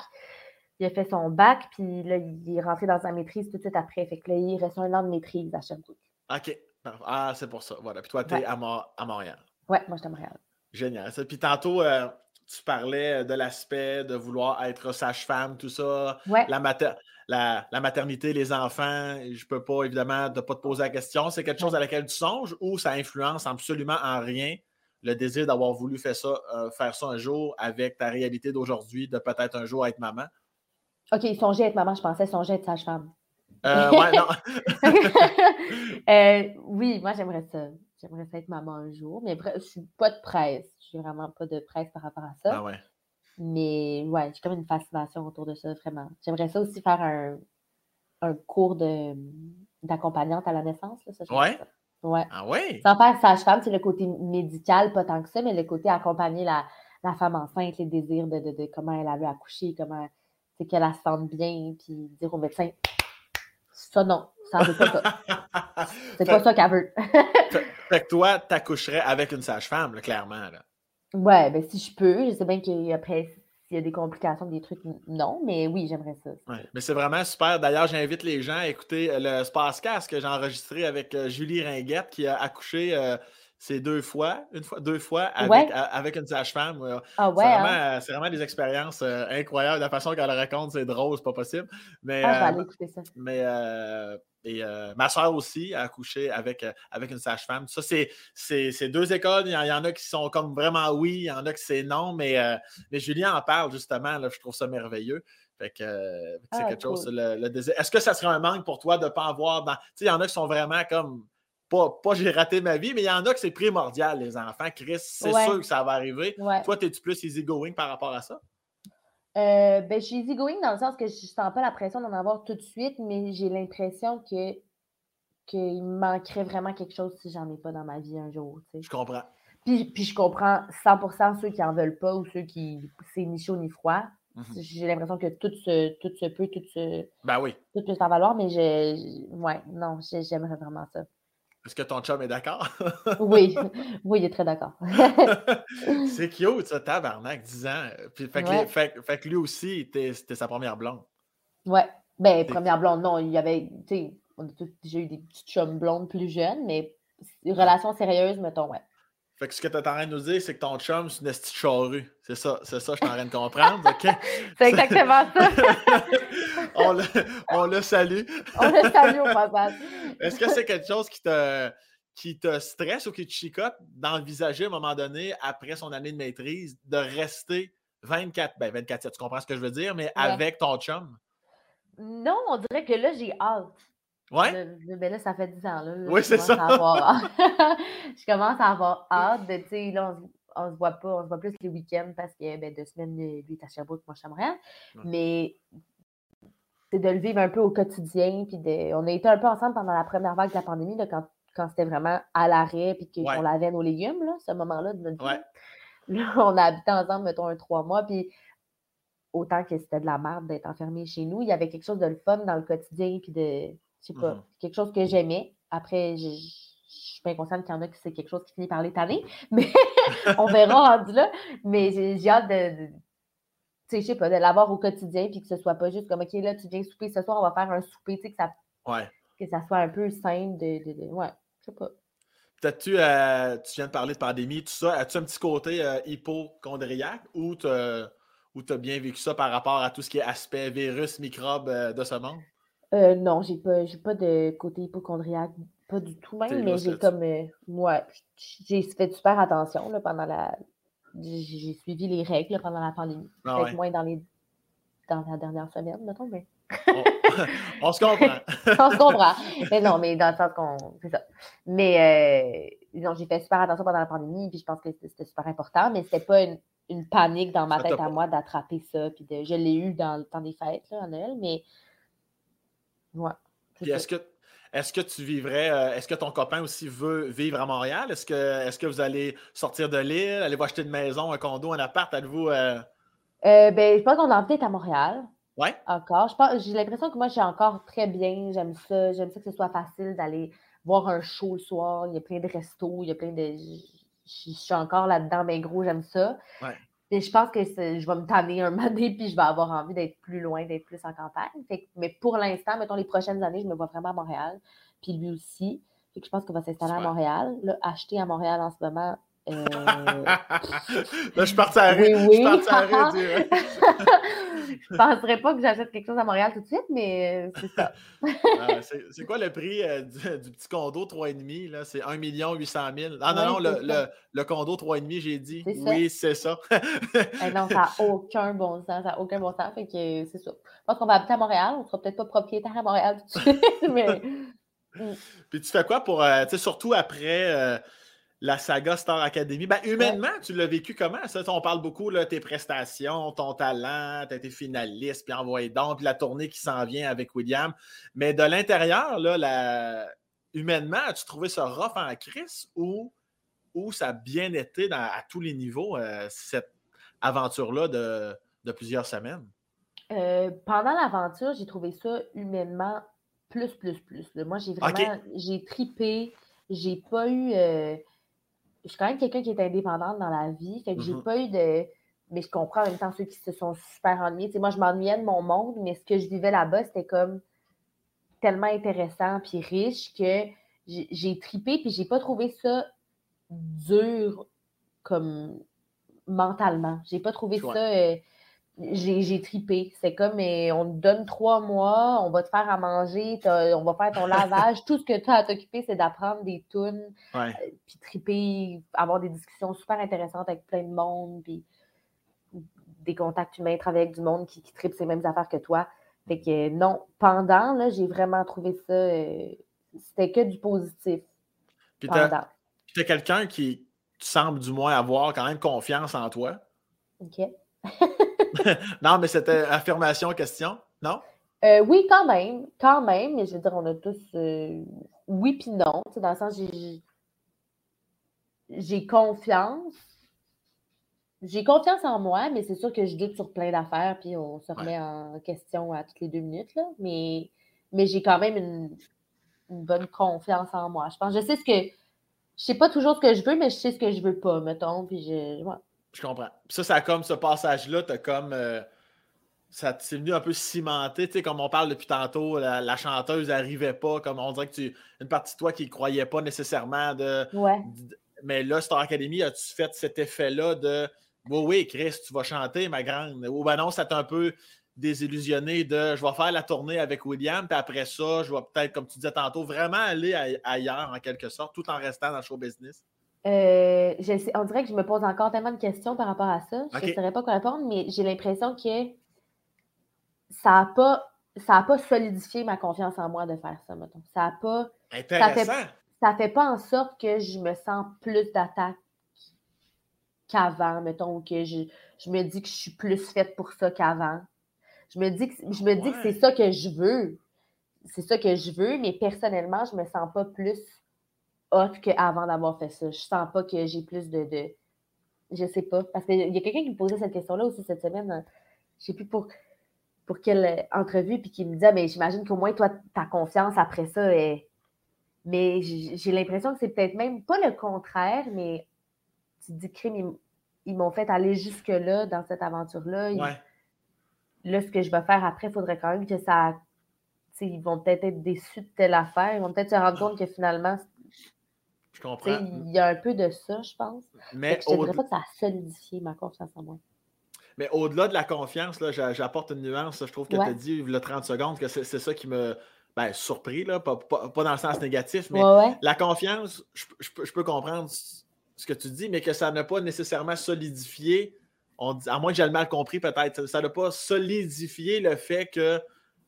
Il a fait son bac, puis là, il est rentré dans sa maîtrise tout de suite après. Fait que là, il reste un an de maîtrise à Sherbrooke. OK. Ah, c'est pour ça. Voilà. Puis toi, tu es à, à Montréal. Oui, moi, je suis à Montréal. Génial. Puis tantôt, euh, tu parlais de l'aspect de vouloir être sage-femme, tout ça. La, la, maternité, les enfants, je peux pas, évidemment, ne pas te poser la question. C'est quelque chose à laquelle tu songes ou ça influence absolument en rien le désir d'avoir voulu faire ça, euh, faire ça un jour avec ta réalité d'aujourd'hui, de peut-être un jour être maman? OK, songer être maman, je pensais songer être sage-femme. Euh, ouais, non. oui, moi, j'aimerais ça. J'aimerais ça être maman un jour, mais je suis pas de presse. Je suis vraiment pas de presse par rapport à ça. Ah ouais. Mais ouais, j'ai comme une fascination autour de ça, vraiment. J'aimerais ça aussi faire un, un cours de, d'accompagnante à la naissance. Là, ça, ouais? Ouais. Ah ouais? Sans faire sage-femme, c'est le côté médical, pas tant que ça, mais le côté accompagner la, la femme enceinte, les désirs de, de, de comment elle a vu accoucher, comment c'est qu'elle la sente bien, puis dire au médecin ça non, ça veut pas ça. c'est pas ça qu'elle veut. Fait que toi, t'accoucherais avec une sage-femme, clairement. Là. Ouais, ben si je peux. Je sais bien qu'après, s'il y a des complications, des trucs, non, mais oui, j'aimerais ça. Ouais, mais c'est vraiment super. D'ailleurs, j'invite les gens à écouter euh, le Spacecast que j'ai enregistré avec euh, Julie Ringuette qui a accouché. Euh, c'est deux fois, une fois, deux fois avec, avec une sage-femme. Ah ouais, hein? c'est, vraiment, des expériences incroyables. La façon qu'elle raconte, c'est drôle, c'est pas possible. Mais, ah, je vais aller écouter ça. Mais et ma soeur aussi a accouché avec, avec une sage-femme. Ça, c'est deux écoles. Il y, en, a qui sont comme vraiment oui, il y en a qui c'est non, mais, mais Julien en parle justement. Là, je trouve ça merveilleux. Fait que c'est ah, quelque chose. Le, Est-ce que ça serait un manque pour toi de ne pas avoir dans. Tu sais, il y en a qui sont vraiment comme. Pas, pas j'ai raté ma vie, mais il y en a que c'est primordial, les enfants. Chris, c'est sûr que ça va arriver. Toi, es-tu plus easygoing par rapport à ça? Euh, ben, je suis easygoing dans le sens que je sens pas la pression d'en avoir tout de suite, mais j'ai l'impression que qu'il me manquerait vraiment quelque chose si j'en ai pas dans ma vie un jour. Je comprends. Puis, puis, je comprends 100% ceux qui en veulent pas ou ceux qui c'est ni chaud ni froid. Mhm. J'ai l'impression que tout se, tout se peut, tout se, ben oui. tout peut s'en valoir, mais je, ouais, non, j'aimerais vraiment ça. Est-ce que ton chum est d'accord? oui, oui, il est très d'accord. c'est cute, ça, tabarnak, 10 ans. Puis, fait, que fait, que lui aussi, c'était sa première blonde. Ouais. Ben, première blonde, non, il y avait, tu sais, on a déjà eu des petites chums blondes plus jeunes, mais une relation sérieuse, mettons, ouais. Fait que ce que tu es en train de nous dire, c'est que ton chum, c'est une petite charrue. C'est ça, c'est ça, je suis en train de comprendre. C'est exactement ça. on, le, on le salue. on le salue au passage. Est-ce que c'est quelque chose qui te, qui te stresse ou qui te chicote d'envisager à un moment donné, après son année de maîtrise, de rester 24, ben 24 tu comprends ce que je veux dire, mais avec ton chum? Non, on dirait que là, j'ai hâte. Ouais. ben là, ça fait 10 ans. Là, oui, c'est ça. je commence à avoir hâte de, tu sais, là, on, se voit pas, on se voit plus les week-ends parce que, ben, deux semaines, lui, il est à Sherbrooke, moi, je suis à Montréal. Mais c'est de le vivre un peu au quotidien. Puis de, on a été un peu ensemble pendant la première vague de la pandémie, là, quand, quand c'était vraiment à l'arrêt, puis qu'on lavait nos légumes, là, ce moment-là de notre vie. Là, on a habité ensemble, mettons, un trois mois, puis autant que c'était de la merde d'être enfermé chez nous, il y avait quelque chose de le fun dans le quotidien, puis de je sais pas, mmh quelque chose que j'aimais. Après, je, suis bien consciente qu'il y en a qui c'est quelque chose qui finit par les tanner, mais on verra rendu là. Mais j'ai hâte de, tu sais, je sais pas, de l'avoir au quotidien, puis que ce soit pas juste comme, OK, là, tu viens souper ce soir, on va faire un souper, tu sais, que ça, que ça soit un peu simple de, ouais, je sais pas. Peut-être-tu, euh, tu viens de parler de pandémie, tout ça, as-tu un petit côté euh, hypochondriaque ou tu as bien vécu ça par rapport à tout ce qui est aspect virus, microbe euh, de ce monde? Euh, non, j'ai pas, j'ai pas de côté hypochondriaque, pas du tout même, mais j'ai comme, moi, euh, j'ai fait super attention là, pendant la, j'ai suivi les règles pendant la pandémie. Ah Peut-être moins dans les, dans la dernière semaine, mettons, mais. on, se comprend. on se comprend. Mais non, mais dans le sens qu'on, c'est ça. Mais euh, non, j'ai fait super attention pendant la pandémie, puis je pense que c'était super important, mais c'était pas une, une, panique dans ma tête à moi d'attraper ça, puis de, je l'ai eu dans le temps des fêtes là, à Noël, mais Ouais. est-ce que, est que tu vivrais, euh, est-ce que ton copain aussi veut vivre à Montréal? Est-ce que, est que vous allez sortir de l'île, allez-vous acheter une maison, un condo, un appart? Allez-vous. Euh... Euh, ben, je pense qu'on a envie d'être à Montréal. Ouais. Encore. J'ai l'impression que moi, je suis encore très bien. J'aime ça. J'aime ça que ce soit facile d'aller voir un show le soir. Il y a plein de restos, il y a plein de. Je, suis encore là-dedans, mais gros, j'aime ça. Ouais. Je pense que je vais me tanner un moment donné, puis je vais avoir envie d'être plus loin, d'être plus en campagne. mais pour l'instant, mettons les prochaines années, je me vois vraiment à Montréal. Puis lui aussi. Fait que je pense qu'on va s'installer à Montréal. Là, acheter à Montréal en ce moment, euh... Là, je suis parti à oui, oui. Je Je penserais pas que j'achète quelque chose à Montréal tout de suite, mais euh, c'est ça. Ah, c'est quoi le prix euh, du, petit condo 3,5? C'est 1 800 000. Ah non, non, le, le, le, condo 3,5, j'ai dit. Oui, c'est ça. Eh non, ça n'a aucun bon sens. Ça n'a aucun bon sens. Fait que c'est ça. Je pense qu'on va habiter à Montréal. On ne sera peut-être pas propriétaire à Montréal tout de suite, mais. Puis tu fais quoi pour, euh, tu sais, surtout après la saga Star Academy. Ben, humainement, tu l'as vécu comment? Ça, on parle beaucoup de tes prestations, ton talent, tu été finaliste, puis envoyé donc, puis la tournée qui s'en vient avec William. Mais de l'intérieur, là, la... humainement, as-tu trouvé ça rough en crise ou, ou ça a bien été à tous les niveaux, euh, cette aventure-là de, plusieurs semaines? Euh, pendant l'aventure, j'ai trouvé ça humainement plus, plus, plus. Moi, j'ai vraiment, j'ai tripé. J'ai pas eu. Euh, je suis quand même quelqu'un qui est indépendante dans la vie. Fait que j'ai mm-hmm. pas eu de. Mais je comprends en même temps ceux qui se sont super ennuyés. moi, je m'ennuyais de mon monde, mais ce que je vivais là-bas, c'était comme tellement intéressant puis riche que j'ai tripé puis j'ai pas trouvé ça dur comme mentalement. J'ai pas trouvé ça. Euh, j'ai tripé. C'est comme, mais on te donne trois mois, on va te faire à manger, on va faire ton lavage. Tout ce que tu as à t'occuper, c'est d'apprendre des tunes, euh, puis triper, avoir des discussions super intéressantes avec plein de monde, puis des contacts humains, travailler avec du monde qui, qui tripe ces mêmes affaires que toi. Fait que non, pendant, là, j'ai vraiment trouvé ça, euh, c'était que du positif. Puis tu quelqu'un qui, semble du moins avoir quand même confiance en toi? OK. non, mais c'était affirmation, question, non? Euh, oui, quand même, quand même, mais je veux dire, on a tous euh, oui puis non, dans le sens j'ai confiance. J'ai confiance en moi, mais c'est sûr que je doute sur plein d'affaires, puis on se remet en question à toutes les deux minutes, là, mais, mais j'ai quand même une, une bonne confiance en moi. Je pense je sais ce que. Je sais pas toujours ce que je veux, mais je sais ce que je veux pas, mettons. Puis je. Je comprends. ça, ça a comme ce passage-là, t'as comme. Euh, ça t'est venu un peu cimenter, tu sais, comme on parle depuis tantôt, la, chanteuse n'arrivait pas, comme on dirait que tu. Une partie de toi qui ne croyait pas nécessairement de. Ouais. mais là, Star Academy, as-tu fait cet effet-là de. Oui, oui, Chris, tu vas chanter, ma grande? Ou ben non, ça t'a un peu désillusionné de je vais faire la tournée avec William, puis après ça, je vais peut-être, comme tu disais tantôt, vraiment aller ailleurs en quelque sorte, tout en restant dans le show business? Euh, on dirait que je me pose encore tellement de questions par rapport à ça. Je ne saurais pas quoi répondre, mais j'ai l'impression que ça n'a pas, ça pas solidifié ma confiance en moi de faire ça, mettons. Ça a pas. Intéressant. Ça fait, fait pas en sorte que je me sens plus d'attaque qu'avant, mettons, que je, je me dis que je suis plus faite pour ça qu'avant. Je me dis que, je me dis que c'est ça que je veux. C'est ça que je veux, mais personnellement, je me sens pas plus hot qu'avant d'avoir fait ça. Je sens pas que j'ai plus de, de. Je sais pas. Parce qu'il y a quelqu'un qui me posait cette question-là aussi cette semaine. Je sais plus pour, pour quelle entrevue, puis qui me disait, mais j'imagine qu'au moins, toi, ta confiance après ça est. Mais j'ai l'impression que c'est peut-être même pas le contraire, mais tu te dis, crime, ils, m'ont fait aller jusque-là dans cette aventure-là. Ouais là, ce que je vais faire après, il faudrait quand même que ça. Ils vont peut-être être déçus de telle affaire. Ils vont peut-être se rendre compte que finalement. Je comprends. Il y a un peu de ça, je pense. Mais je ne dirais pas que ça a solidifié ma confiance en moi. Mais au-delà de la confiance, j'apporte une nuance. Je trouve que tu as dit, le 30 secondes, que c'est ça qui me. Ben, surpris, là, pas, dans le sens négatif, mais la confiance, je, je, peux comprendre ce que tu dis, mais que ça n'a pas nécessairement solidifié à moins que j'ai le mal compris peut-être, ça n'a pas solidifié le fait que,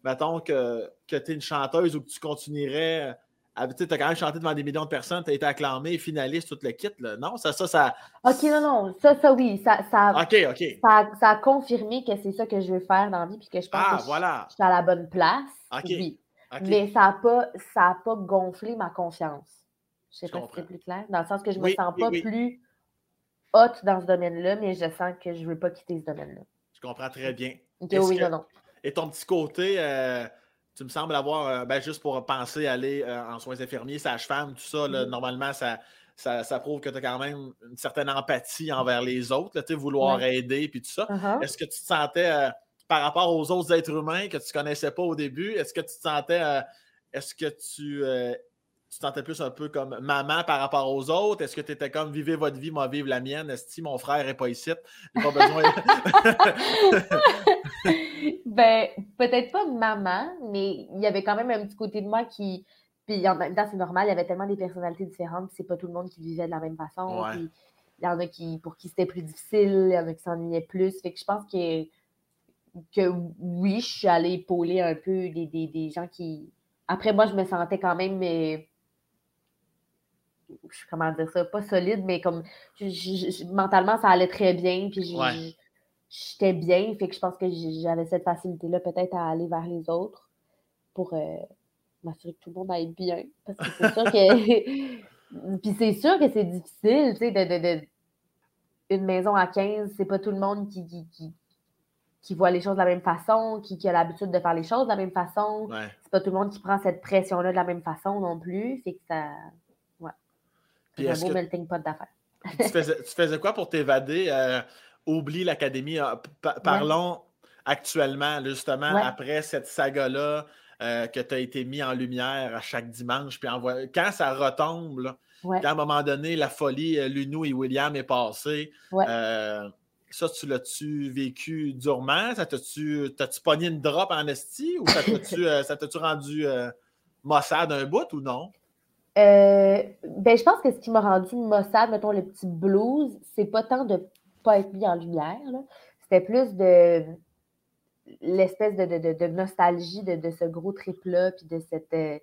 mettons, que, que tu es une chanteuse ou que tu continuerais. Tu as quand même chanté devant des millions de personnes, tu as été acclamé, finaliste, tout le kit. Là. Non, ça, ça, ça. OK, non, non. Ça, ça, oui. Ça, ça, OK, OK. Ça, a confirmé que c'est ça que je veux faire dans la vie, puis que je pense ah, que voilà. je, suis à la bonne place. OK. Oui. Mais ça n'a pas, pas gonflé ma confiance. Je sais pas si c'est plus clair. Dans le sens que je ne me sens pas plus hot dans ce domaine-là, mais je sens que je ne veux pas quitter ce domaine-là. Je comprends très bien. oui, non, non. Et ton petit côté, euh, tu me sembles avoir, euh, ben, juste pour penser aller euh, en soins infirmiers, sage-femme, tout ça, mm-hmm. normalement, ça, ça, prouve que tu as quand même une certaine empathie envers les autres, là, vouloir aider, puis tout ça. Uh-huh. Est-ce que tu te sentais, par rapport aux autres êtres humains que tu ne connaissais pas au début, est-ce que tu te sentais, est-ce que tu tu te sentais plus un peu comme maman par rapport aux autres? Est-ce que tu étais comme vivez votre vie, moi vivre la mienne? Est-ce que mon frère n'est pas ici? pas besoin. ben, peut-être pas maman, mais il y avait quand même un petit côté de moi qui. Puis en même temps, c'est normal, il y avait tellement des personnalités différentes, c'est pas tout le monde qui vivait de la même façon. il y en a qui, pour qui c'était plus difficile, il y en a qui s'ennuyaient plus. Fait que je pense que, que oui, je suis allée épauler un peu des, des, des gens qui. Après, moi, je me sentais quand même mais comment dire ça, pas solide, mais comme mentalement, ça allait très bien. Puis j'étais bien. Fait que je pense que j'avais cette facilité-là peut-être à aller vers les autres pour euh, m'assurer que tout le monde aille bien. Parce que c'est sûr que. puis c'est sûr que c'est difficile, tu sais, de, Une maison à 15, c'est pas tout le monde qui, qui, voit les choses de la même façon, qui, a l'habitude de faire les choses de la même façon. C'est pas tout le monde qui prend cette pression-là de la même façon non plus. Fait que ça. C'est un beau melting pot d'affaires. tu, faisais, quoi pour t'évader? Euh, oublie l'académie. Ah, parlons actuellement, justement, après cette saga-là, euh, que tu as été mis en lumière à chaque dimanche. Puis quand ça retombe, quand à un moment donné, la folie, euh, Lunou et William est passée, ça, tu l'as-tu vécu durement? Ça t'as-tu, t'as-tu pogné une drop en esti ou ça t'a-tu, rendu Mossad un bout ou non? Euh, ben, je pense que ce qui m'a rendu maussade, mettons le petit blues, c'est pas tant de pas être mis en lumière, c'était plus de l'espèce de, nostalgie de, ce gros trip-là, puis de cette euh,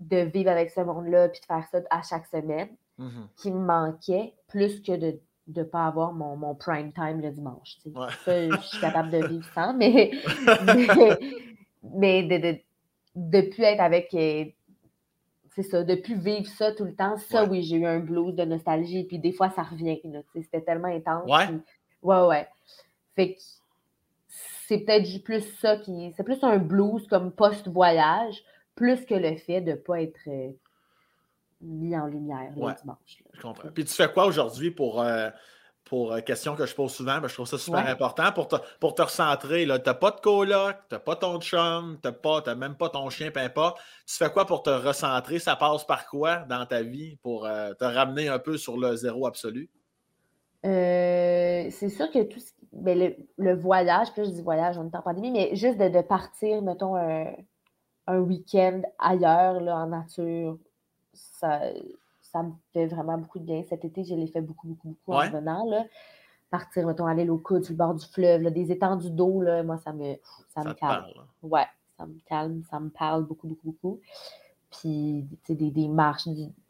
de vivre avec ce monde-là, puis de faire ça à chaque semaine, mm-hmm. qui me manquait, plus que de ne pas avoir mon, prime time le dimanche. Ça, je suis capable de vivre sans, mais, mais, de ne plus être avec euh, c'est ça, de plus vivre ça tout le temps, ça, oui, j'ai eu un blues de nostalgie, puis des fois, ça revient. C'était tellement intense. Ouais. ouais, ouais. Fait que c'est peut-être plus ça qui. C'est plus un blues comme post-voyage, plus que le fait de ne pas être euh, mis en lumière le dimanche. Je comprends. Puis tu fais quoi aujourd'hui pour, euh, pour euh, question que je pose souvent, je trouve ça super important pour te, pour te recentrer. Tu n'as pas de coloc, tu n'as pas ton chum, tu n'as même pas ton chien, peu importe. Tu fais quoi pour te recentrer? Ça passe par quoi dans ta vie pour te ramener un peu sur le zéro absolu? c'est sûr que tout ben, le, voyage, puis je dis voyage, on est en pandémie, mais juste de, de partir, mettons, un, un week-end ailleurs, là, en nature, ça, ça me fait vraiment beaucoup de bien. Cet été, je l'ai fait beaucoup, beaucoup, beaucoup en venant. Là. Partir, mettons, aller au coude sur le bord du fleuve, là, des étendues d'eau, là, moi, ça me, ça, me calme. Hein? ouais, ça me calme, ça me parle beaucoup, beaucoup, beaucoup. Puis, tu sais, des, des, marches,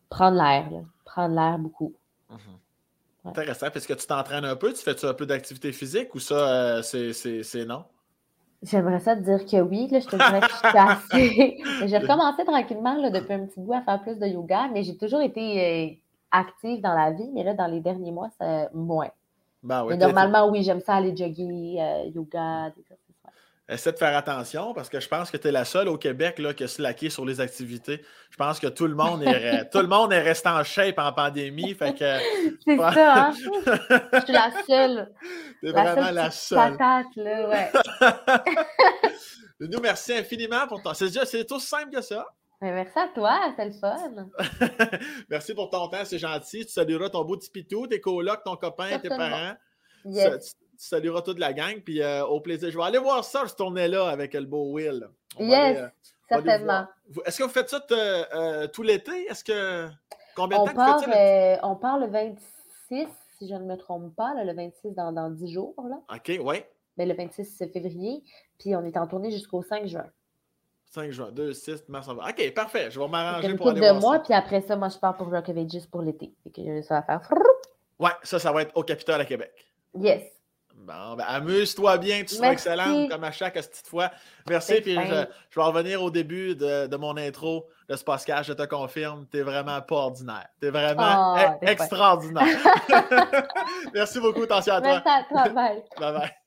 prendre l'air, prendre l'air beaucoup. Mm-hmm. Intéressant. Est-ce que tu t'entraînes un peu? Tu fais-tu un peu d'activité physique ou ça, euh, c'est non? J'aimerais ça te dire que oui. Là, je te dirais que je suis assez. j'ai recommencé tranquillement là, depuis un petit bout à faire plus de yoga, mais j'ai toujours été euh, active dans la vie, mais là, dans les derniers mois, c'est moins. Ben mais normalement, oui, j'aime ça aller jogger, euh, yoga, des essaie de faire attention parce que je pense que tu es la seule au Québec là, qui a slacké sur les activités. Je pense que tout le monde est, tout le monde est resté en shape en pandémie. Fait que, c'est ça, hein? Je suis la seule. Tu es vraiment la seule. Patate, là, ouais. Nous, merci infiniment pour ton. C'est, c'est tout simple que ça. Ben, merci à toi, c'est le fun. merci pour ton temps, c'est gentil. Tu salueras ton beau petit pitou, tes colocs, ton copain, tes parents. Yes tu salueras toute la gang. Puis euh, au plaisir. Je vais aller voir ça, ce tournée-là avec le beau Will. yes, euh, certainement. Est-ce que vous faites ça euh, tout l'été? Est-ce que. Combien de temps part, faites ça? on part le 26, si je ne me trompe pas, le 26 dans, dans 10 jours. Là. OK, oui. Mais le 26 février. Puis on est en tournée jusqu'au 5 juin. 5 juin, 2, 6 mars. OK, parfait. Je vais m'arranger pour aller de voir mois, puis après ça, moi, je pars pour Rock of Ages pour l'été. ça va faire... Ouais, ça, ça va être au Capitole à Québec. Yes. Bon, ben, amuse-toi bien, tu seras excellente comme à chaque petite fois. Merci. Puis je, je, vais revenir au début de, de mon intro de ce podcast. Je te confirme, tu n'es vraiment pas ordinaire. Tu es vraiment oh, extraordinaire. Merci beaucoup. Attention à toi. Merci à toi. Bye. bye bye.